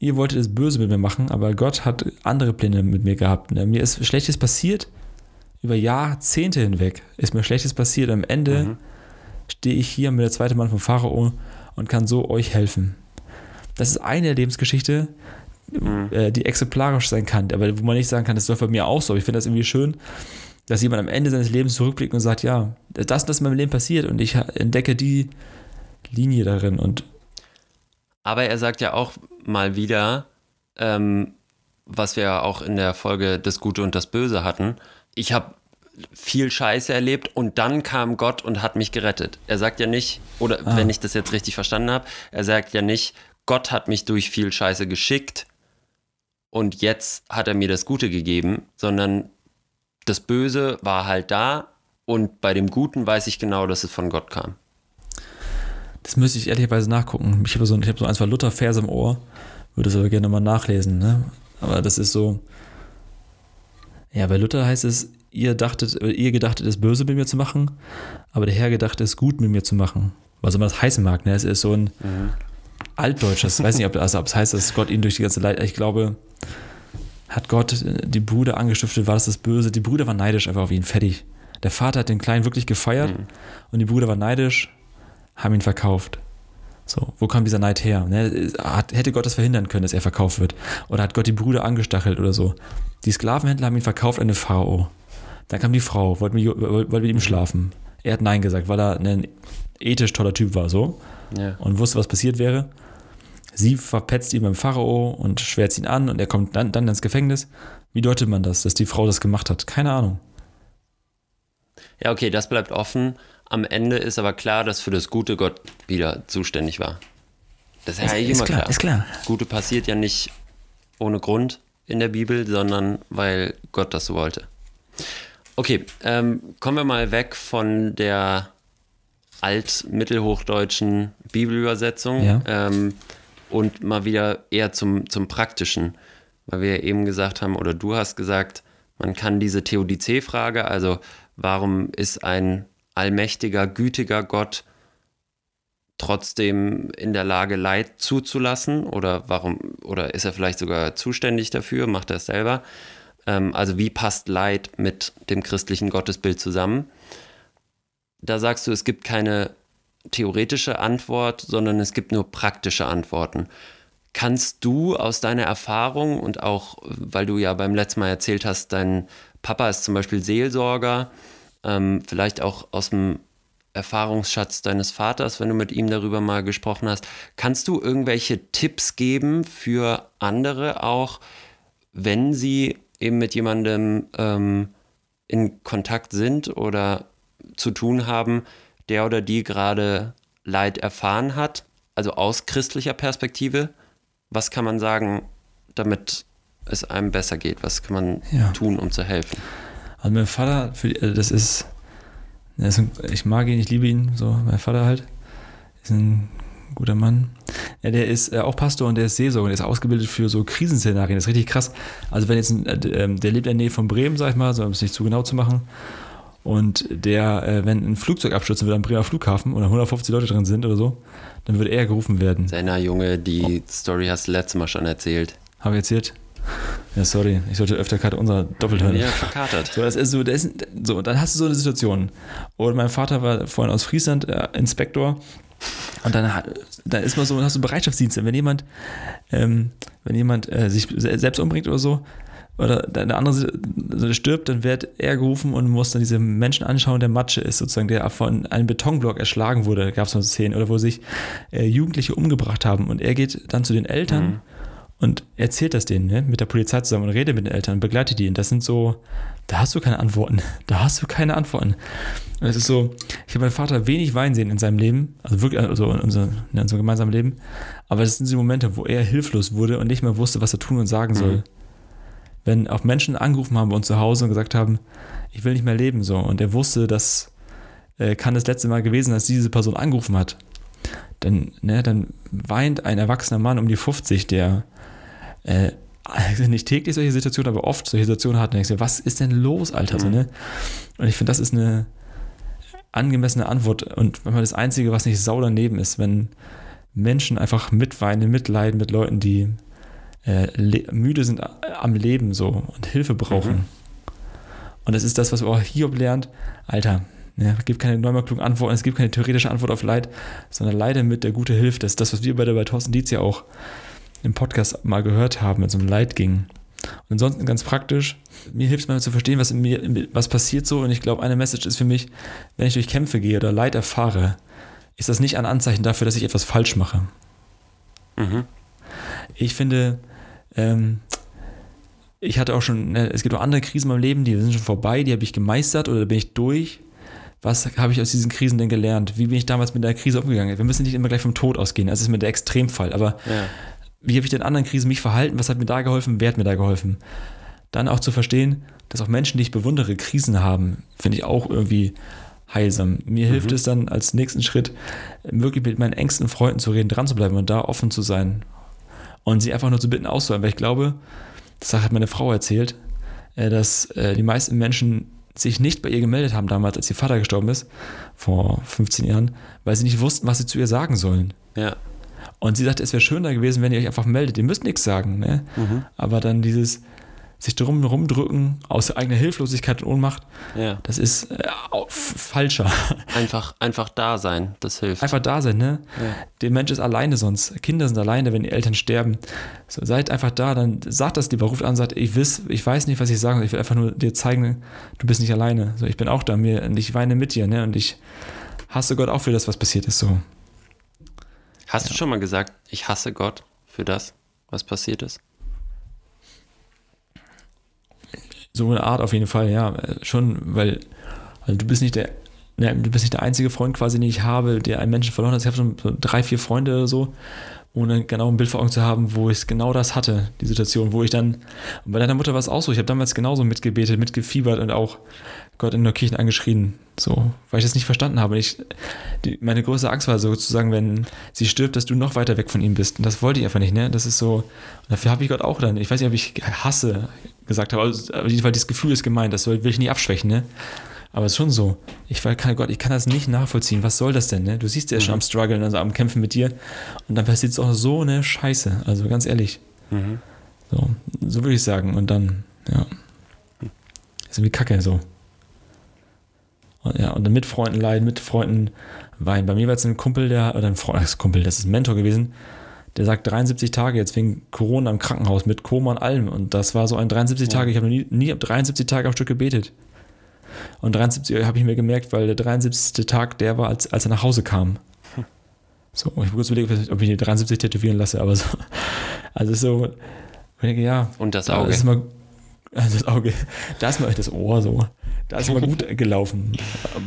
ihr wolltet es böse mit mir machen, aber Gott hat andere Pläne mit mir gehabt. Ne? Mir ist Schlechtes passiert, über Jahrzehnte hinweg ist mir Schlechtes passiert. Am Ende stehe ich hier mit der zweite Mann vom Pharao und kann so euch helfen. Das ist eine Lebensgeschichte, äh, die exemplarisch sein kann, aber wo man nicht sagen kann, das läuft bei mir auch so. Ich finde das irgendwie schön, dass jemand am Ende seines Lebens zurückblickt und sagt, ja, das, das ist in meinem Leben passiert und ich entdecke die Linie darin und Aber er sagt ja auch mal wieder, ähm, was wir ja auch in der Folge Das Gute und das Böse hatten, ich habe viel Scheiße erlebt und dann kam Gott und hat mich gerettet. Er sagt ja nicht, oder Ah. wenn ich das jetzt richtig verstanden habe, er sagt ja nicht, Gott hat mich durch viel Scheiße geschickt und jetzt hat er mir das Gute gegeben, sondern das Böse war halt da und bei dem Guten weiß ich genau, dass es von Gott kam. Das müsste ich ehrlicherweise nachgucken. Ich habe so, ich hab so ein, zwei Luther-Verse im Ohr, würde es aber gerne mal nachlesen. Ne? Aber das ist so. Ja, bei Luther heißt es, ihr dachtet, ihr gedachtet, es böse mit mir zu machen, aber der Herr gedacht, es gut mit mir zu machen. Was immer das heißen mag, ne? Es ist so ein mhm. altdeutsches, weiß nicht, ob, also, ob es heißt, dass Gott ihn durch die ganze Leid, ich glaube, hat Gott die Brüder angestiftet, war das das Böse. Die Brüder waren neidisch einfach auf ihn, fertig. Der Vater hat den Kleinen wirklich gefeiert mhm. und die Brüder waren neidisch, haben ihn verkauft. So, wo kam dieser Neid her? Ne? Hat, hätte Gott das verhindern können, dass er verkauft wird? Oder hat Gott die Brüder angestachelt oder so? Die Sklavenhändler haben ihn verkauft an eine Pharao. Dann kam die Frau, wollte mit, wollte mit ihm schlafen. Er hat Nein gesagt, weil er ein ethisch toller Typ war, so. Ja. Und wusste, was passiert wäre. Sie verpetzt ihn beim Pharao und schwärzt ihn an und er kommt dann, dann ins Gefängnis. Wie deutet man das, dass die Frau das gemacht hat? Keine Ahnung. Ja, okay, das bleibt offen. Am Ende ist aber klar, dass für das Gute Gott wieder zuständig war. Das ist, ja ist immer klar, klar. Ist klar. Gute passiert ja nicht ohne Grund in der Bibel, sondern weil Gott das so wollte. Okay, ähm, kommen wir mal weg von der alt-mittelhochdeutschen Bibelübersetzung ja. ähm, und mal wieder eher zum, zum Praktischen, weil wir eben gesagt haben, oder du hast gesagt, man kann diese Theodizee-Frage, also warum ist ein allmächtiger, gütiger Gott trotzdem in der Lage, Leid zuzulassen? Oder warum, oder ist er vielleicht sogar zuständig dafür? Macht er es selber? Ähm, also wie passt Leid mit dem christlichen Gottesbild zusammen? Da sagst du, es gibt keine theoretische Antwort, sondern es gibt nur praktische Antworten. Kannst du aus deiner Erfahrung und auch, weil du ja beim letzten Mal erzählt hast, dein Papa ist zum Beispiel Seelsorger, ähm, vielleicht auch aus dem Erfahrungsschatz deines Vaters, wenn du mit ihm darüber mal gesprochen hast. Kannst du irgendwelche Tipps geben für andere auch, wenn sie eben mit jemandem ähm, in Kontakt sind oder zu tun haben, der oder die gerade Leid erfahren hat, also aus christlicher Perspektive? Was kann man sagen, damit es einem besser geht? Was kann man ja. tun, um zu helfen? Also mein Vater, für, äh, das ist, das ist ich mag ihn, ich liebe ihn, so mein Vater halt, ist ein guter Mann. Ja, der ist äh, auch Pastor und der ist Seelsorger, der ist ausgebildet für so Krisenszenarien, das ist richtig krass. Also wenn jetzt, ein, äh, ähm, der lebt in der Nähe von Bremen, sag ich mal, so um es nicht zu genau zu machen. Und der, äh, wenn ein Flugzeug abstürzen würde am Bremer Flughafen oder 150 Leute drin sind oder so, dann würde er gerufen werden. Seiner Junge, die oh. Story hast du letztes Mal schon erzählt. Habe ich erzählt? Ja, sorry, ich sollte öfter Karte unser doppelt hören. Ja, verkatert. So, das ist so, das ist, so, dann hast du so eine Situation. Und mein Vater war vorhin aus Friesland äh, Inspektor. Und dann, dann ist man so, hast du Bereitschaftsdienste. Wenn jemand, ähm, wenn jemand äh, sich selbst umbringt oder so, oder der andere stirbt, dann wird er gerufen und muss dann diese Menschen anschauen, der Matsche ist, sozusagen, der von einem Betonblock erschlagen wurde. Gab es noch Szenen, oder wo sich äh, Jugendliche umgebracht haben. Und er geht dann zu den Eltern. Mhm und erzählt das denen ne, mit der Polizei zusammen und redet mit den Eltern, begleitet die. Und das sind so, da hast du keine Antworten. Da hast du keine Antworten. Und es ist so, ich habe meinen Vater wenig Wein sehen in seinem Leben, also wirklich, also in unserem, in unserem gemeinsamen Leben. Aber das sind die Momente, wo er hilflos wurde und nicht mehr wusste, was er tun und sagen soll. Mhm. Wenn auch Menschen angerufen haben bei uns zu Hause und gesagt haben, ich will nicht mehr leben, so. Und er wusste, das äh, kann das letzte Mal gewesen, dass diese Person angerufen hat. Dann, ne, dann weint ein erwachsener Mann um die 50, der äh, also nicht täglich solche Situationen, aber oft solche Situationen hat, und denkst du, was ist denn los, Alter? Mhm. So, ne? Und ich finde, das ist eine angemessene Antwort und manchmal das Einzige, was nicht sau daneben ist, wenn Menschen einfach mitweinen, mitleiden mit Leuten, die äh, müde sind am Leben so und Hilfe brauchen. Mhm. Und das ist das, was auch Hiob lernt. Alter, ne, es gibt keine neunmal klugen Antworten, es gibt keine theoretische Antwort auf Leid, sondern Leide mit der gute Hilfe. Das ist das, was wir bei der bei Thorsten Dietz ja auch im Podcast mal gehört haben, wenn es um Leid ging. Und ansonsten ganz praktisch, mir hilft es mal zu verstehen, was, in mir, was passiert so. Und ich glaube, eine Message ist für mich, wenn ich durch Kämpfe gehe oder Leid erfahre, ist das nicht ein Anzeichen dafür, dass ich etwas falsch mache. Mhm. Ich finde, ähm, ich hatte auch schon, ne, es gibt auch andere Krisen in meinem Leben, die sind schon vorbei, die habe ich gemeistert oder bin ich durch. Was habe ich aus diesen Krisen denn gelernt? Wie bin ich damals mit der Krise umgegangen? Wir müssen nicht immer gleich vom Tod ausgehen, das ist mir der Extremfall, aber ja wie habe ich in anderen Krisen mich verhalten, was hat mir da geholfen, wer hat mir da geholfen. Dann auch zu verstehen, dass auch Menschen, die ich bewundere, Krisen haben, finde ich auch irgendwie heilsam. Mir mhm. hilft es dann als nächsten Schritt, wirklich mit meinen engsten Freunden zu reden, dran zu bleiben und da offen zu sein. Und sie einfach nur zu bitten, auszuhören, weil ich glaube, das hat meine Frau erzählt, äh, dass äh, die meisten Menschen sich nicht bei ihr gemeldet haben damals, als ihr Vater gestorben ist, vor 15 Jahren, weil sie nicht wussten, was sie zu ihr sagen sollen. Ja. Und sie sagte, es wäre schöner gewesen, wenn ihr euch einfach meldet. Ihr müsst nichts sagen. Ne? Mhm. Aber dann dieses sich drum rumdrücken aus eigener Hilflosigkeit und Ohnmacht, Ja. das ist äh, falscher. Einfach, einfach da sein, das hilft. Einfach da sein, ne? Ja. Der Mensch ist alleine sonst. Kinder sind alleine, wenn die Eltern sterben. So, seid einfach da, dann sagt das lieber, ruft an, sagt, ich, wiss, ich weiß nicht, was ich sagen soll. Ich will einfach nur dir zeigen, du bist nicht alleine. So, ich bin auch da mir und ich weine mit dir, ne? Und ich hasse Gott auch für das, was passiert ist. So. Hast du schon mal gesagt, ich hasse Gott für das, was passiert ist? So eine Art auf jeden Fall, ja. Äh, Schon, weil, weil du bist nicht der, ne, du bist nicht der einzige Freund quasi, den ich habe, der einen Menschen verloren hat. Ich habe so drei, vier Freunde oder so, ohne genau ein Bild vor Augen zu haben, wo ich genau das hatte, die Situation, wo ich dann, bei deiner Mutter war es auch so, ich habe damals genauso mitgebetet, mitgefiebert und auch Gott in der Kirche angeschrien, so, weil ich das nicht verstanden habe. Ich, die, meine größte Angst war sozusagen, wenn sie stirbt, dass du noch weiter weg von ihm bist. Und das wollte ich einfach nicht, ne? Das ist so, dafür habe ich Gott auch dann, ich weiß nicht, ob ich hasse gesagt habe, aber auf jeden Fall dieses Gefühl ist gemeint, das will ich nicht abschwächen, ne? Aber es ist schon so. Ich weil- kann Gott, ich kann das nicht nachvollziehen. Was soll das denn, ne? Du siehst, er ist schon am struggeln, also am Kämpfen mit dir. Und dann passiert es auch so eine Scheiße. Also ganz ehrlich. So, so würde ich sagen. Und dann, ja. Ist irgendwie kacke so. Und, ja, und dann mit Freunden leiden, mit Freunden weinen. Bei mir war jetzt ein Kumpel, der, oder ein Freund, das ist Kumpel, das ist ein Mentor gewesen, der sagt 73 Tage jetzt wegen Corona im Krankenhaus mit Koma und allem. Und das war so ein 73 Tage, ich habe noch nie, nie 73 Tage am Stück gebetet. Und 73 habe ich mir gemerkt, weil der 73. Tag der war, als, als er nach Hause kam. So, ich habe kurz überlegt, ob ich die 73 tätowieren lasse, aber so. Also so, ich denke, ja. Und das da Auge. Ist mal, also das Auge. Da ist mal das Ohr so. Da ist mal gut gelaufen.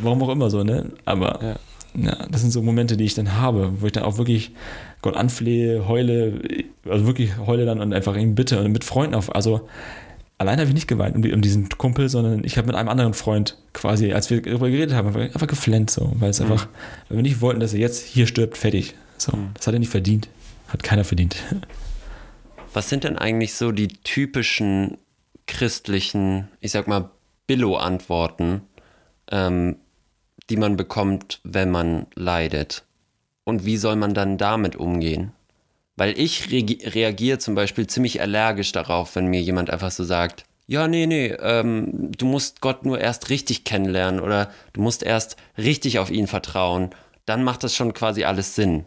Warum auch immer so, ne? Aber Ja. ja. das sind so Momente, die ich dann habe, wo ich dann auch wirklich Gott anflehe, heule, also wirklich heule dann und einfach ihn bitte und mit Freunden auf. Also allein habe ich nicht geweint um, die, um diesen Kumpel, sondern ich habe mit einem anderen Freund quasi, als wir darüber geredet haben, einfach, geflennt so, weil es einfach, weil wir nicht wollten, dass er jetzt hier stirbt, fertig. So, das hat er nicht verdient. Hat keiner verdient. Was sind denn eigentlich so die typischen christlichen, ich sag mal, Billo-Antworten, ähm, die man bekommt, wenn man leidet? Und wie soll man dann damit umgehen? Weil ich reagi- reagiere zum Beispiel ziemlich allergisch darauf, wenn mir jemand einfach so sagt, ja, nee, nee, ähm, du musst Gott nur erst richtig kennenlernen oder du musst erst richtig auf ihn vertrauen. Dann macht das schon quasi alles Sinn.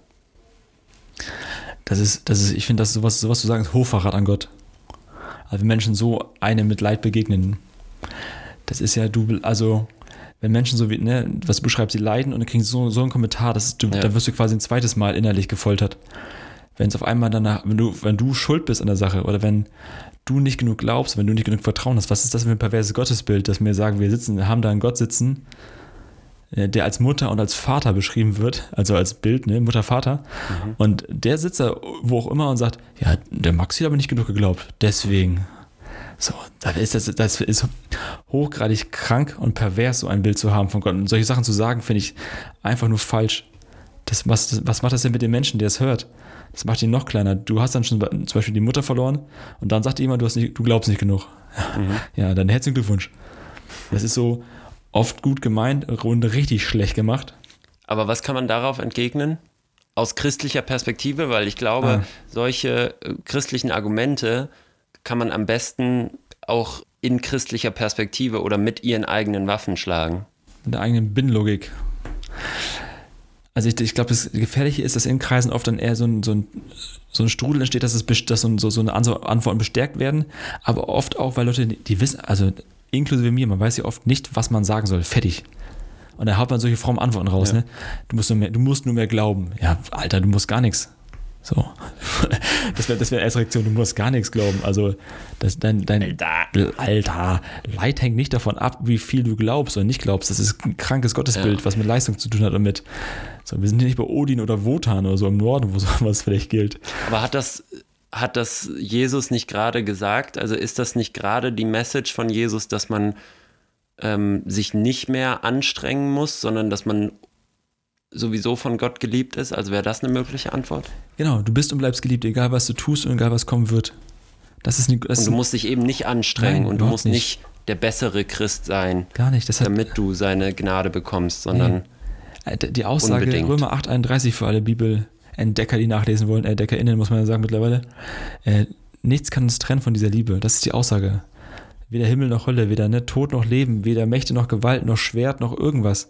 Das ist, das ist, ich finde, das ist sowas, sowas zu sagen, ist Hochverrat an Gott. Also wenn Menschen so einem mit Leid begegnen, das ist ja, du, also, wenn Menschen so wie, ne, was du beschreibst, sie leiden und dann kriegen so, so einen Kommentar, das ist, du, Ja. da wirst du quasi ein zweites Mal innerlich gefoltert. Wenn es auf einmal danach, wenn du, wenn du schuld bist an der Sache oder wenn du nicht genug glaubst, wenn du nicht genug Vertrauen hast, was ist das für ein perverses Gottesbild, dass wir sagen, wir sitzen, wir haben da einen Gott sitzen, äh, der als Mutter und als Vater beschrieben wird, also als Bild, ne, Mutter, Vater. Und der sitzt da wo auch immer und sagt, ja, der Maxi hat aber nicht genug geglaubt, deswegen. So, das ist, das, das ist hochgradig krank und pervers, so ein Bild zu haben von Gott. Und solche Sachen zu sagen, finde ich einfach nur falsch. Das, was, was macht das denn mit dem Menschen, der es hört? Das macht ihn noch kleiner. Du hast dann schon zum Beispiel die Mutter verloren und dann sagt jemand, du, hast nicht, du glaubst nicht genug. Ja, dann herzlichen Glückwunsch. Das ist so oft gut gemeint und richtig schlecht gemacht. Aber was kann man darauf entgegnen? Aus christlicher Perspektive, weil ich glaube, Ah. solche äh, christlichen Argumente kann man am besten auch in christlicher Perspektive oder mit ihren eigenen Waffen schlagen. mit der eigenen Binnenlogik. Also ich, ich glaube, das Gefährliche ist, dass in Kreisen oft dann eher so ein, so ein, so ein Strudel entsteht, dass, es, dass so, so, so eine Antworten bestärkt werden, aber oft auch, weil Leute, die, die wissen, also inklusive mir, man weiß ja oft nicht, was man sagen soll. Fertig. Und da haut man solche frommen Antworten raus. Ja. Ne? Du, musst nur mehr, du musst nur mehr glauben. Ja, Alter, du musst gar nichts. So. Das wäre das wär erste Reaktion, du musst gar nichts glauben. Also, das, dein, dein Alter. Alter, Leid hängt nicht davon ab, wie viel du glaubst oder nicht glaubst. Das ist ein krankes Gottesbild, Ja. was mit Leistung zu tun hat und mit. So, wir sind hier nicht bei Odin oder Wotan oder so im Norden, wo sowas vielleicht gilt. Aber hat das, hat das Jesus nicht gerade gesagt? Also ist das nicht gerade die Message von Jesus, dass man ähm, sich nicht mehr anstrengen muss, sondern dass man sowieso von Gott geliebt ist? Also wäre das eine mögliche Antwort? Genau, du bist und bleibst geliebt, egal was du tust und egal was kommen wird. Das ist, eine, das Und du musst dich eben nicht anstrengen Nein, und du musst nicht der bessere Christ sein, Gar nicht. Das hat, damit du seine Gnade bekommst, sondern Äh, Die Aussage Unbedingt. Römer 8,31 für alle Bibelentdecker, die nachlesen wollen, EntdeckerInnen muss man ja sagen mittlerweile. Äh, nichts kann uns trennen von dieser Liebe. Das ist die Aussage. Weder Himmel noch Hölle, weder ne, Tod noch Leben, weder Mächte noch Gewalt noch Schwert noch irgendwas.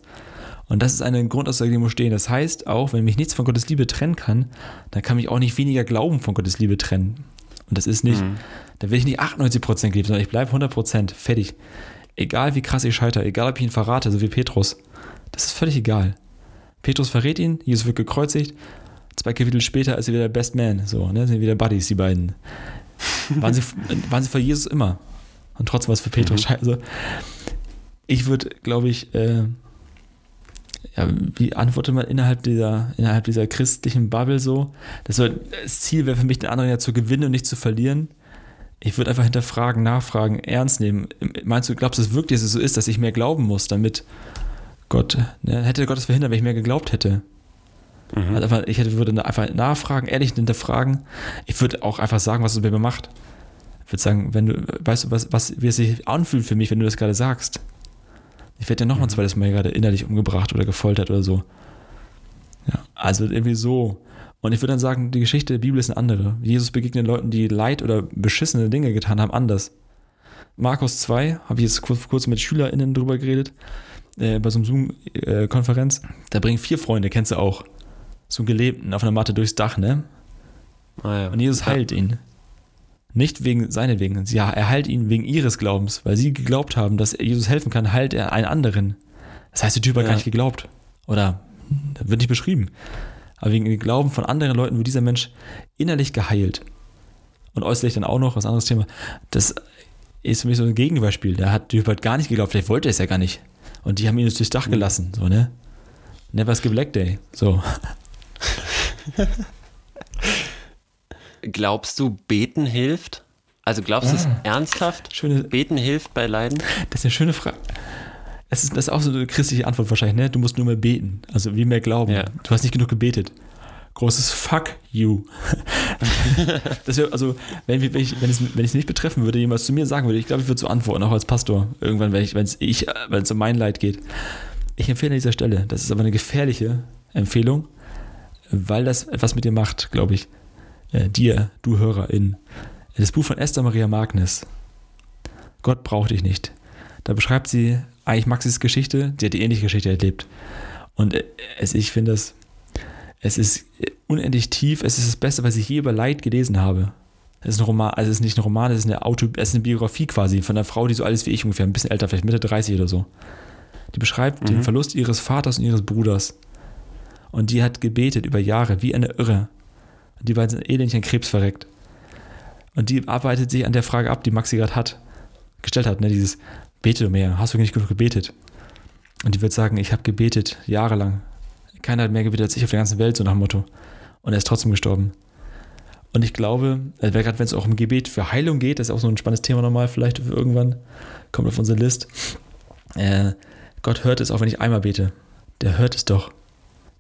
Und das ist eine Grundaussage, die muss stehen. Das heißt, auch wenn mich nichts von Gottes Liebe trennen kann, dann kann mich auch nicht weniger Glauben von Gottes Liebe trennen. Und das ist nicht, da will ich nicht 98% geben, sondern ich bleibe 100%. Fertig. Egal wie krass ich scheitere, egal ob ich ihn verrate, so wie Petrus. Das ist völlig egal. Petrus verrät ihn, Jesus wird gekreuzigt. Zwei Kapitel später ist er wieder Best Man. So, ne? Sind wieder Buddies, die beiden. Waren sie, waren sie für Jesus immer. Und trotzdem was für Petrus scheiße. Ich würde, glaube ich, äh, ja, wie antwortet man innerhalb dieser, innerhalb dieser christlichen Bubble so? Das, soll, das Ziel wäre für mich, den anderen ja zu gewinnen und nicht zu verlieren. Ich würde einfach hinterfragen, nachfragen, ernst nehmen. Meinst du, glaubst du es wirklich, dass es so ist, dass ich mehr glauben muss, damit Gott, ne, hätte Gott es verhindert, wenn ich mehr geglaubt hätte? Also einfach, ich hätte, würde einfach nachfragen, ehrlich hinterfragen. Ich würde auch einfach sagen, was es mit mir macht. Ich würde sagen, wenn du, weißt du, was, was, wie es sich anfühlt für mich, wenn du das gerade sagst. Ich werde ja noch mal ein zweites Mal gerade innerlich umgebracht oder gefoltert oder so. Ja, also irgendwie so. Und ich würde dann sagen, die Geschichte der Bibel ist eine andere. Jesus begegnet Leuten, die Leid oder beschissene Dinge getan haben, anders. Markus 2, habe ich jetzt kurz, kurz mit SchülerInnen drüber geredet, äh, bei so einer Zoom-Konferenz. Da bringen vier Freunde, kennst du auch, so einen Gelebten auf einer Matte durchs Dach, ne? Ah ja. Und Jesus heilt ihn. Nicht wegen seinetwegen. Ja, er heilt ihn wegen ihres Glaubens, weil sie geglaubt haben, dass Jesus helfen kann, heilt er einen anderen. Das heißt, der Typ hat Ja. gar nicht geglaubt. Oder wird nicht beschrieben. Aber wegen dem Glauben von anderen Leuten wird dieser Mensch innerlich geheilt. Und äußerlich dann auch noch, was anderes Thema. Das ist für mich so ein Gegenbeispiel. Der hat, der Typ hat gar nicht geglaubt, vielleicht wollte er es ja gar nicht. Und die haben ihn jetzt durchs Dach gelassen, so, ne? Never skip Black Day. So. Glaubst du, beten hilft? Also glaubst du es ernsthaft? Schöne, Beten hilft bei Leiden? Das ist eine schöne Frage. Das ist, das ist auch so eine christliche Antwort wahrscheinlich, ne? Du musst nur mehr beten. Also wie mehr glauben. Ja. Du hast nicht genug gebetet. Großes Fuck you. das wär, also, wenn, wenn, ich, wenn, es, wenn es nicht betreffen würde, jemand zu mir sagen würde, ich glaube, ich würde so antworten, auch als Pastor. Irgendwann, wenn ich, es ich, wenn es um mein Leid geht. Ich empfehle an dieser Stelle. Das ist aber eine gefährliche Empfehlung, weil das etwas mit dir macht, glaube ich. Äh, dir, du Hörerin. Das Buch von Esther Maria Magnus. Gott braucht dich nicht. Da beschreibt sie eigentlich Maxis Geschichte, sie hat die ähnliche Geschichte erlebt. Und äh, es, ich finde das, es ist unendlich tief, es ist das Beste, was ich je über Leid gelesen habe. Es ist ein Roman, also es ist nicht ein Roman, es ist eine Auto, es ist eine Biografie quasi von einer Frau, die so alt ist wie ich ungefähr, ein bisschen älter, vielleicht Mitte 30 oder so. Die beschreibt den Verlust ihres Vaters und ihres Bruders. Und die hat gebetet über Jahre, wie eine Irre. Und die beiden sind elendlich an Krebs verreckt. Und die arbeitet sich an der Frage ab, die Maxi gerade hat, gestellt hat, ne, dieses Bete mehr, hast du nicht genug gebetet? Und die wird sagen, ich habe gebetet, jahrelang. Keiner hat mehr gebetet als ich auf der ganzen Welt, so nach dem Motto. Und er ist trotzdem gestorben. Und ich glaube, gerade wenn es auch um Gebet für Heilung geht, das ist auch so ein spannendes Thema nochmal, vielleicht irgendwann, kommt auf unsere List. Äh, Gott hört es auch, wenn ich einmal bete. Der hört es doch.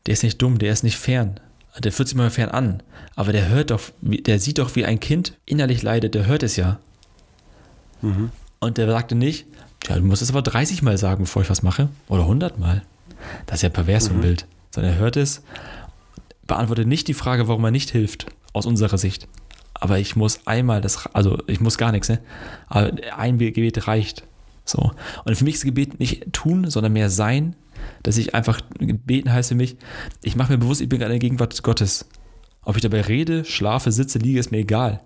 Der ist nicht dumm, der ist nicht fern. Der fühlt sich mal fern an. Aber der hört doch, der sieht doch, wie ein Kind innerlich leidet, der hört es ja. Und der sagte nicht, ja, du musst es aber 30 Mal sagen, bevor ich was mache. Oder 100 Mal. Das ist ja pervers, so ein Bild. Sondern er hört es, beantwortet nicht die Frage, warum er nicht hilft, aus unserer Sicht. Aber ich muss einmal das, also ich muss gar nichts, ne? Aber ein Gebet reicht. So. Und für mich ist Gebet nicht tun, sondern mehr sein, dass ich einfach, beten heißt für mich, ich mache mir bewusst, ich bin gerade in der Gegenwart Gottes. Ob ich dabei rede, schlafe, sitze, liege, ist mir egal.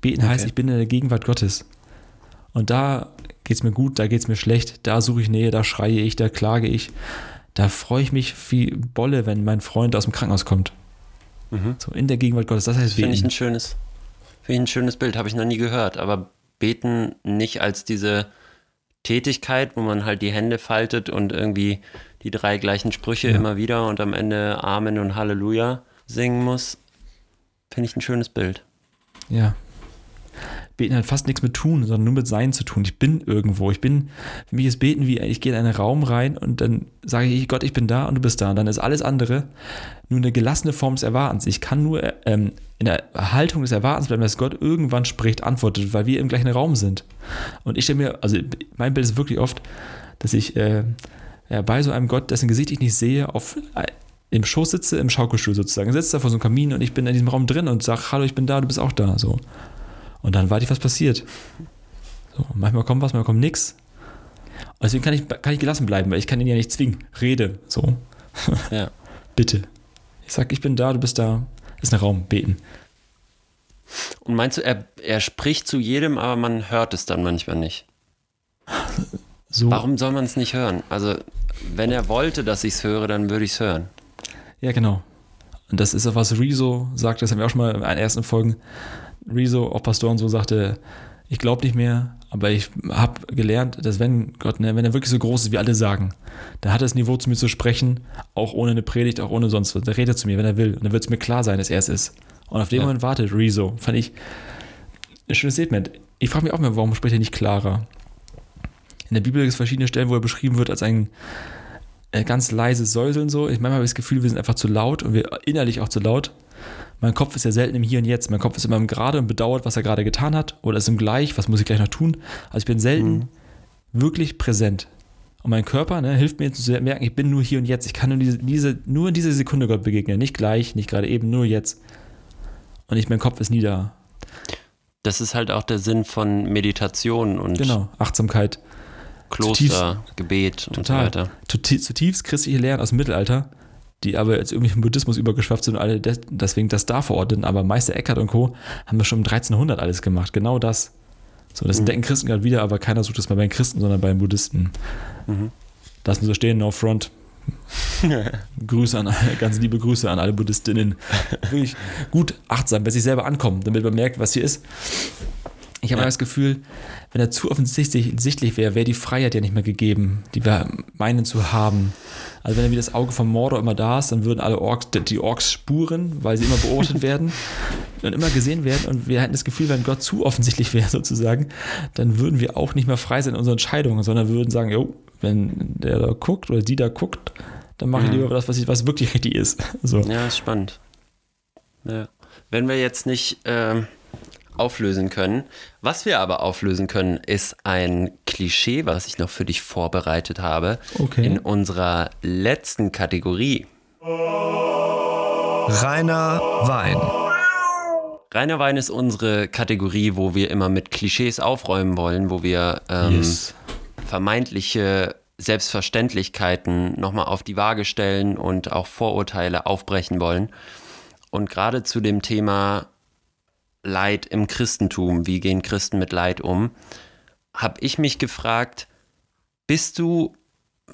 Beten heißt, Okay. ich bin in der Gegenwart Gottes. Und da geht es mir gut, da geht es mir schlecht, da suche ich Nähe, da schreie ich, da klage ich. Da freue ich mich wie Bolle, wenn mein Freund aus dem Krankenhaus kommt. So in der Gegenwart Gottes. Das heißt, Finde ich ein schönes, finde ich ein schönes Bild, habe ich noch nie gehört. Aber beten nicht als diese Tätigkeit, wo man halt die Hände faltet und irgendwie die drei gleichen Sprüche Ja. immer wieder und am Ende Amen und Halleluja singen muss, finde ich ein schönes Bild. Ja. Beten hat fast nichts mit tun, sondern nur mit Sein zu tun. Ich bin irgendwo. Ich bin, für mich ist Beten wie, ich gehe in einen Raum rein und dann sage ich, Gott, ich bin da und du bist da. Und dann ist alles andere nur eine gelassene Form des Erwartens. Ich kann nur ähm, in der Haltung des Erwartens bleiben, dass Gott irgendwann spricht, antwortet, weil wir im gleichen Raum sind. Und ich stelle mir, also mein Bild ist wirklich oft, dass ich äh, ja, bei so einem Gott, dessen Gesicht ich nicht sehe, auf äh, im Schoß sitze, im Schaukelstuhl sozusagen, sitze da vor so einem Kamin und ich bin in diesem Raum drin und sage, hallo, ich bin da, du bist auch da. So. Und dann warte ich, was passiert. So, manchmal kommt was, manchmal kommt nichts. Deswegen kann ich, kann ich gelassen bleiben, weil ich kann ihn ja nicht zwingen. Rede, so. Ja. Bitte. Ich sag, ich bin da, du bist da. Ist ein Raum, beten. Und meinst du, er, er spricht zu jedem, aber man hört es dann manchmal nicht? So. Warum soll man es nicht hören? Also, wenn er wollte, dass ich es höre, dann würde ich es hören. Ja, genau. Und das ist auch was Rezo sagt, das haben wir auch schon mal in den ersten Folgen. Rezo, auch Pastor und so, sagte, ich glaube nicht mehr, aber ich habe gelernt, dass wenn Gott, ne, wenn er wirklich so groß ist, wie alle sagen, dann hat er das Niveau zu mir zu sprechen, auch ohne eine Predigt, auch ohne sonst was. Der redet zu mir, wenn er will. Und dann wird es mir klar sein, dass er es ist. Und auf den Ja. Moment wartet Rezo. Fand ich ein schönes Statement. Ich frage mich auch mal, warum spricht er nicht klarer? In der Bibel gibt es verschiedene Stellen, wo er beschrieben wird als ein äh, ganz leises Säuseln so. Ich manchmal habe ich das Gefühl, wir sind einfach zu laut und wir innerlich auch zu laut. Mein Kopf ist ja selten im Hier und Jetzt. Mein Kopf ist immer im Gerade und bedauert, was er gerade getan hat oder ist im Gleich, was muss ich gleich noch tun. Also ich bin selten wirklich präsent. Und mein Körper ne, hilft mir zu merken, ich bin nur hier und jetzt. Ich kann nur, diese, diese, nur in dieser Sekunde Gott begegnen. Nicht gleich, nicht gerade eben, nur jetzt. Und ich, mein Kopf ist nie da. Das ist halt auch der Sinn von Meditation und Genau, Achtsamkeit. Kloster, Gebet und so Total. weiter. Zuti- Zutiefst christliche Lehren aus dem Mittelalter, die aber jetzt irgendwie im Buddhismus übergeschwappt sind und alle des, deswegen das da verordnen. Aber Meister Eckhart und Co. haben das schon im 1300 alles gemacht. Genau das. So, das entdecken Christen gerade wieder, aber keiner sucht das mal bei den Christen, sondern bei den Buddhisten. Lassen wir so stehen, no front. Grüße an alle, ganz liebe Grüße an alle Buddhistinnen. Wirklich gut achtsam, bei sich selber ankommen, damit man merkt, was hier ist. Ich habe Ja. das Gefühl, wenn er zu offensichtlich wäre, wäre die Freiheit ja nicht mehr gegeben, die wir meinen zu haben. Also wenn er wie das Auge vom Mordor immer da ist, dann würden alle Orks, die Orks spuren, weil sie immer beobachtet werden und immer gesehen werden. Und wir hätten das Gefühl, wenn Gott zu offensichtlich wäre sozusagen, dann würden wir auch nicht mehr frei sein in unseren Entscheidungen, sondern würden sagen, jo, wenn der da guckt oder die da guckt, dann mache ich Mhm. lieber das, was, ich, was wirklich richtig ist. So. Ja, ist spannend. Ja. Wenn wir jetzt nicht ähm, auflösen können, was wir aber auflösen können, ist ein Klischee, was ich noch für dich vorbereitet habe. Okay. In unserer letzten Kategorie. Reiner Wein. Reiner Wein ist unsere Kategorie, wo wir immer mit Klischees aufräumen wollen, wo wir ähm, Yes. vermeintliche Selbstverständlichkeiten nochmal auf die Waage stellen und auch Vorurteile aufbrechen wollen. Und gerade zu dem Thema Leid im Christentum, wie gehen Christen mit Leid um, habe ich mich gefragt, bist du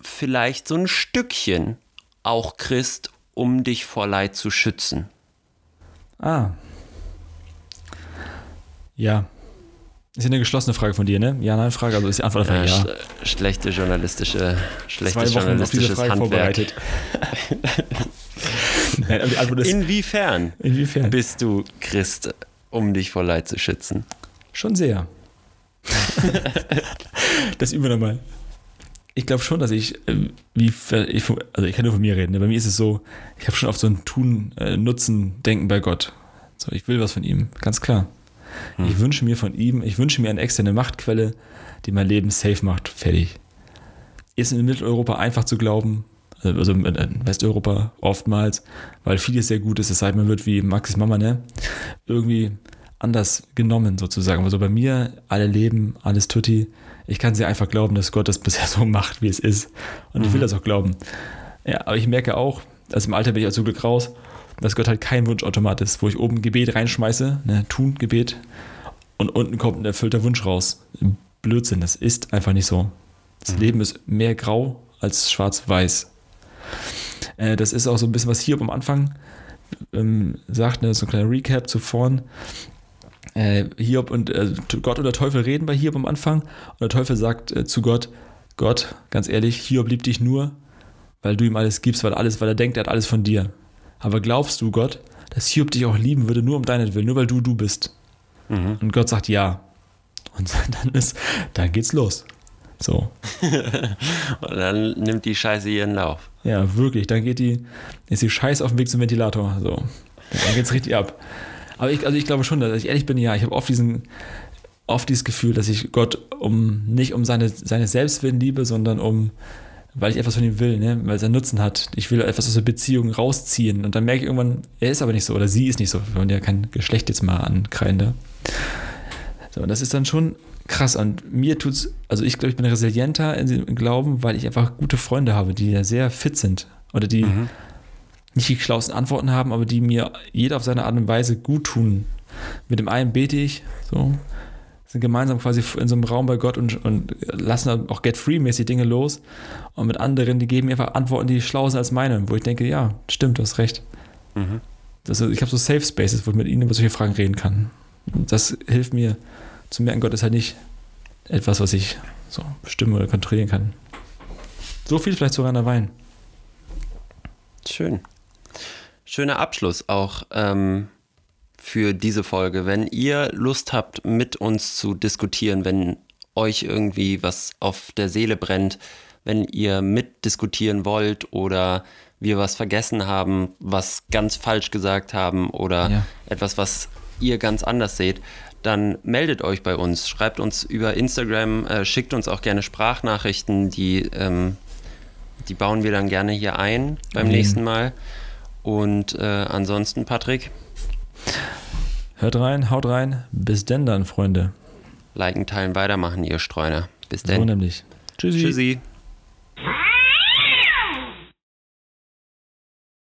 vielleicht so ein Stückchen auch Christ, um dich vor Leid zu schützen? Ah. Ja. Ist ja eine geschlossene Frage von dir, ne? Ja, nein, Frage. Also ist die Antwort einfach Äh, ja. sch schlechte journalistische, schlechtes journalistisches Frage Handwerk. nein, ist, Inwiefern inwiefern? bist du Christ, um dich vor Leid zu schützen? Schon sehr. das üben wir nochmal. Ich glaube schon, dass ich, äh, wie, ich, also ich kann nur von mir reden. ne? Bei mir ist es so, ich habe schon auf so ein Tun, äh, Nutzen, Denken bei Gott. So, ich will was von ihm, ganz klar. Ich wünsche mir von ihm, ich wünsche mir eine externe Machtquelle, die mein Leben safe macht. Fertig. Ist in Mitteleuropa einfach zu glauben, also in in Westeuropa oftmals, weil vieles sehr gut ist, es sei denn, man wird wie Maxis Mama, ne? Irgendwie anders genommen sozusagen. Also bei mir, alle leben, alles tutti. Ich kann sehr einfach glauben, dass Gott das bisher so macht, wie es ist. Und ich will das auch glauben. Ja, aber ich merke auch, also im Alter bin ich auch zum Glück raus, dass Gott halt kein Wunschautomat ist, wo ich oben Gebet reinschmeiße, ne, tun Gebet, und unten kommt ein erfüllter Wunsch raus. Blödsinn, das ist einfach nicht so. Das Leben ist mehr grau als schwarz-weiß. Äh, das ist auch so ein bisschen, was Hiob am Anfang ähm, sagt, ne, so ein kleiner Recap zu vorn. Äh, Hiob und äh, Gott und der Teufel reden bei Hiob am Anfang und der Teufel sagt äh, zu Gott, Gott, ganz ehrlich, Hiob liebt dich nur, weil du ihm alles gibst, weil alles, weil er denkt, er hat alles von dir. Aber glaubst du, Gott, dass Hiob dich auch lieben würde, nur um deinetwillen, nur weil du du bist? Und Gott sagt ja. Und dann ist, dann geht's los. So. Und dann nimmt die Scheiße ihren Lauf. Ja, wirklich. Dann geht die, ist die Scheiße auf dem Weg zum Ventilator. So. Dann geht's richtig ab. Aber ich, also ich glaube schon, dass ich ehrlich bin, ja, ich habe oft diesen, oft dieses Gefühl, dass ich Gott um nicht um seine, seine Selbstwillen liebe, sondern um, weil ich etwas von ihm will, ne? weil es einen Nutzen hat. Ich will etwas aus der Beziehung rausziehen. Und dann merke ich irgendwann, er ist aber nicht so oder sie ist nicht so. Wir wollen ja kein Geschlecht jetzt mal ankreien da. So, und das ist dann schon krass. Und mir tut's, also ich glaube, ich bin resilienter im Glauben, weil ich einfach gute Freunde habe, die ja sehr fit sind. Oder die Mhm. nicht die schlauesten Antworten haben, aber die mir jeder auf seine Art und Weise gut tun. Mit dem einen bete ich, so, sind gemeinsam quasi in so einem Raum bei Gott und, und lassen auch get-free-mäßig Dinge los. Und mit anderen, die geben mir einfach Antworten, die schlauer sind als meine, wo ich denke, ja, stimmt, du hast recht. Mhm. Das, ich habe so Safe Spaces, wo ich mit ihnen über solche Fragen reden kann. Und das hilft mir zu merken, Gott ist halt nicht etwas, was ich so bestimmen oder kontrollieren kann. So viel vielleicht zu Rainer Wein. Schön. Schöner Abschluss auch ähm, für diese Folge. Wenn ihr Lust habt, mit uns zu diskutieren, wenn euch irgendwie was auf der Seele brennt, wenn ihr mitdiskutieren wollt oder wir was vergessen haben, was ganz falsch gesagt haben oder Ja. etwas, was ihr ganz anders seht, dann meldet euch bei uns, schreibt uns über Instagram, äh, schickt uns auch gerne Sprachnachrichten, die, ähm, die bauen wir dann gerne hier ein beim Mhm. nächsten Mal. Und äh, ansonsten, Patrick, Hört rein, haut rein. Bis denn dann, Freunde. liken, teilen, weitermachen, ihr Streuner. Bis So dann. nämlich. Tschüssi. Tschüssi.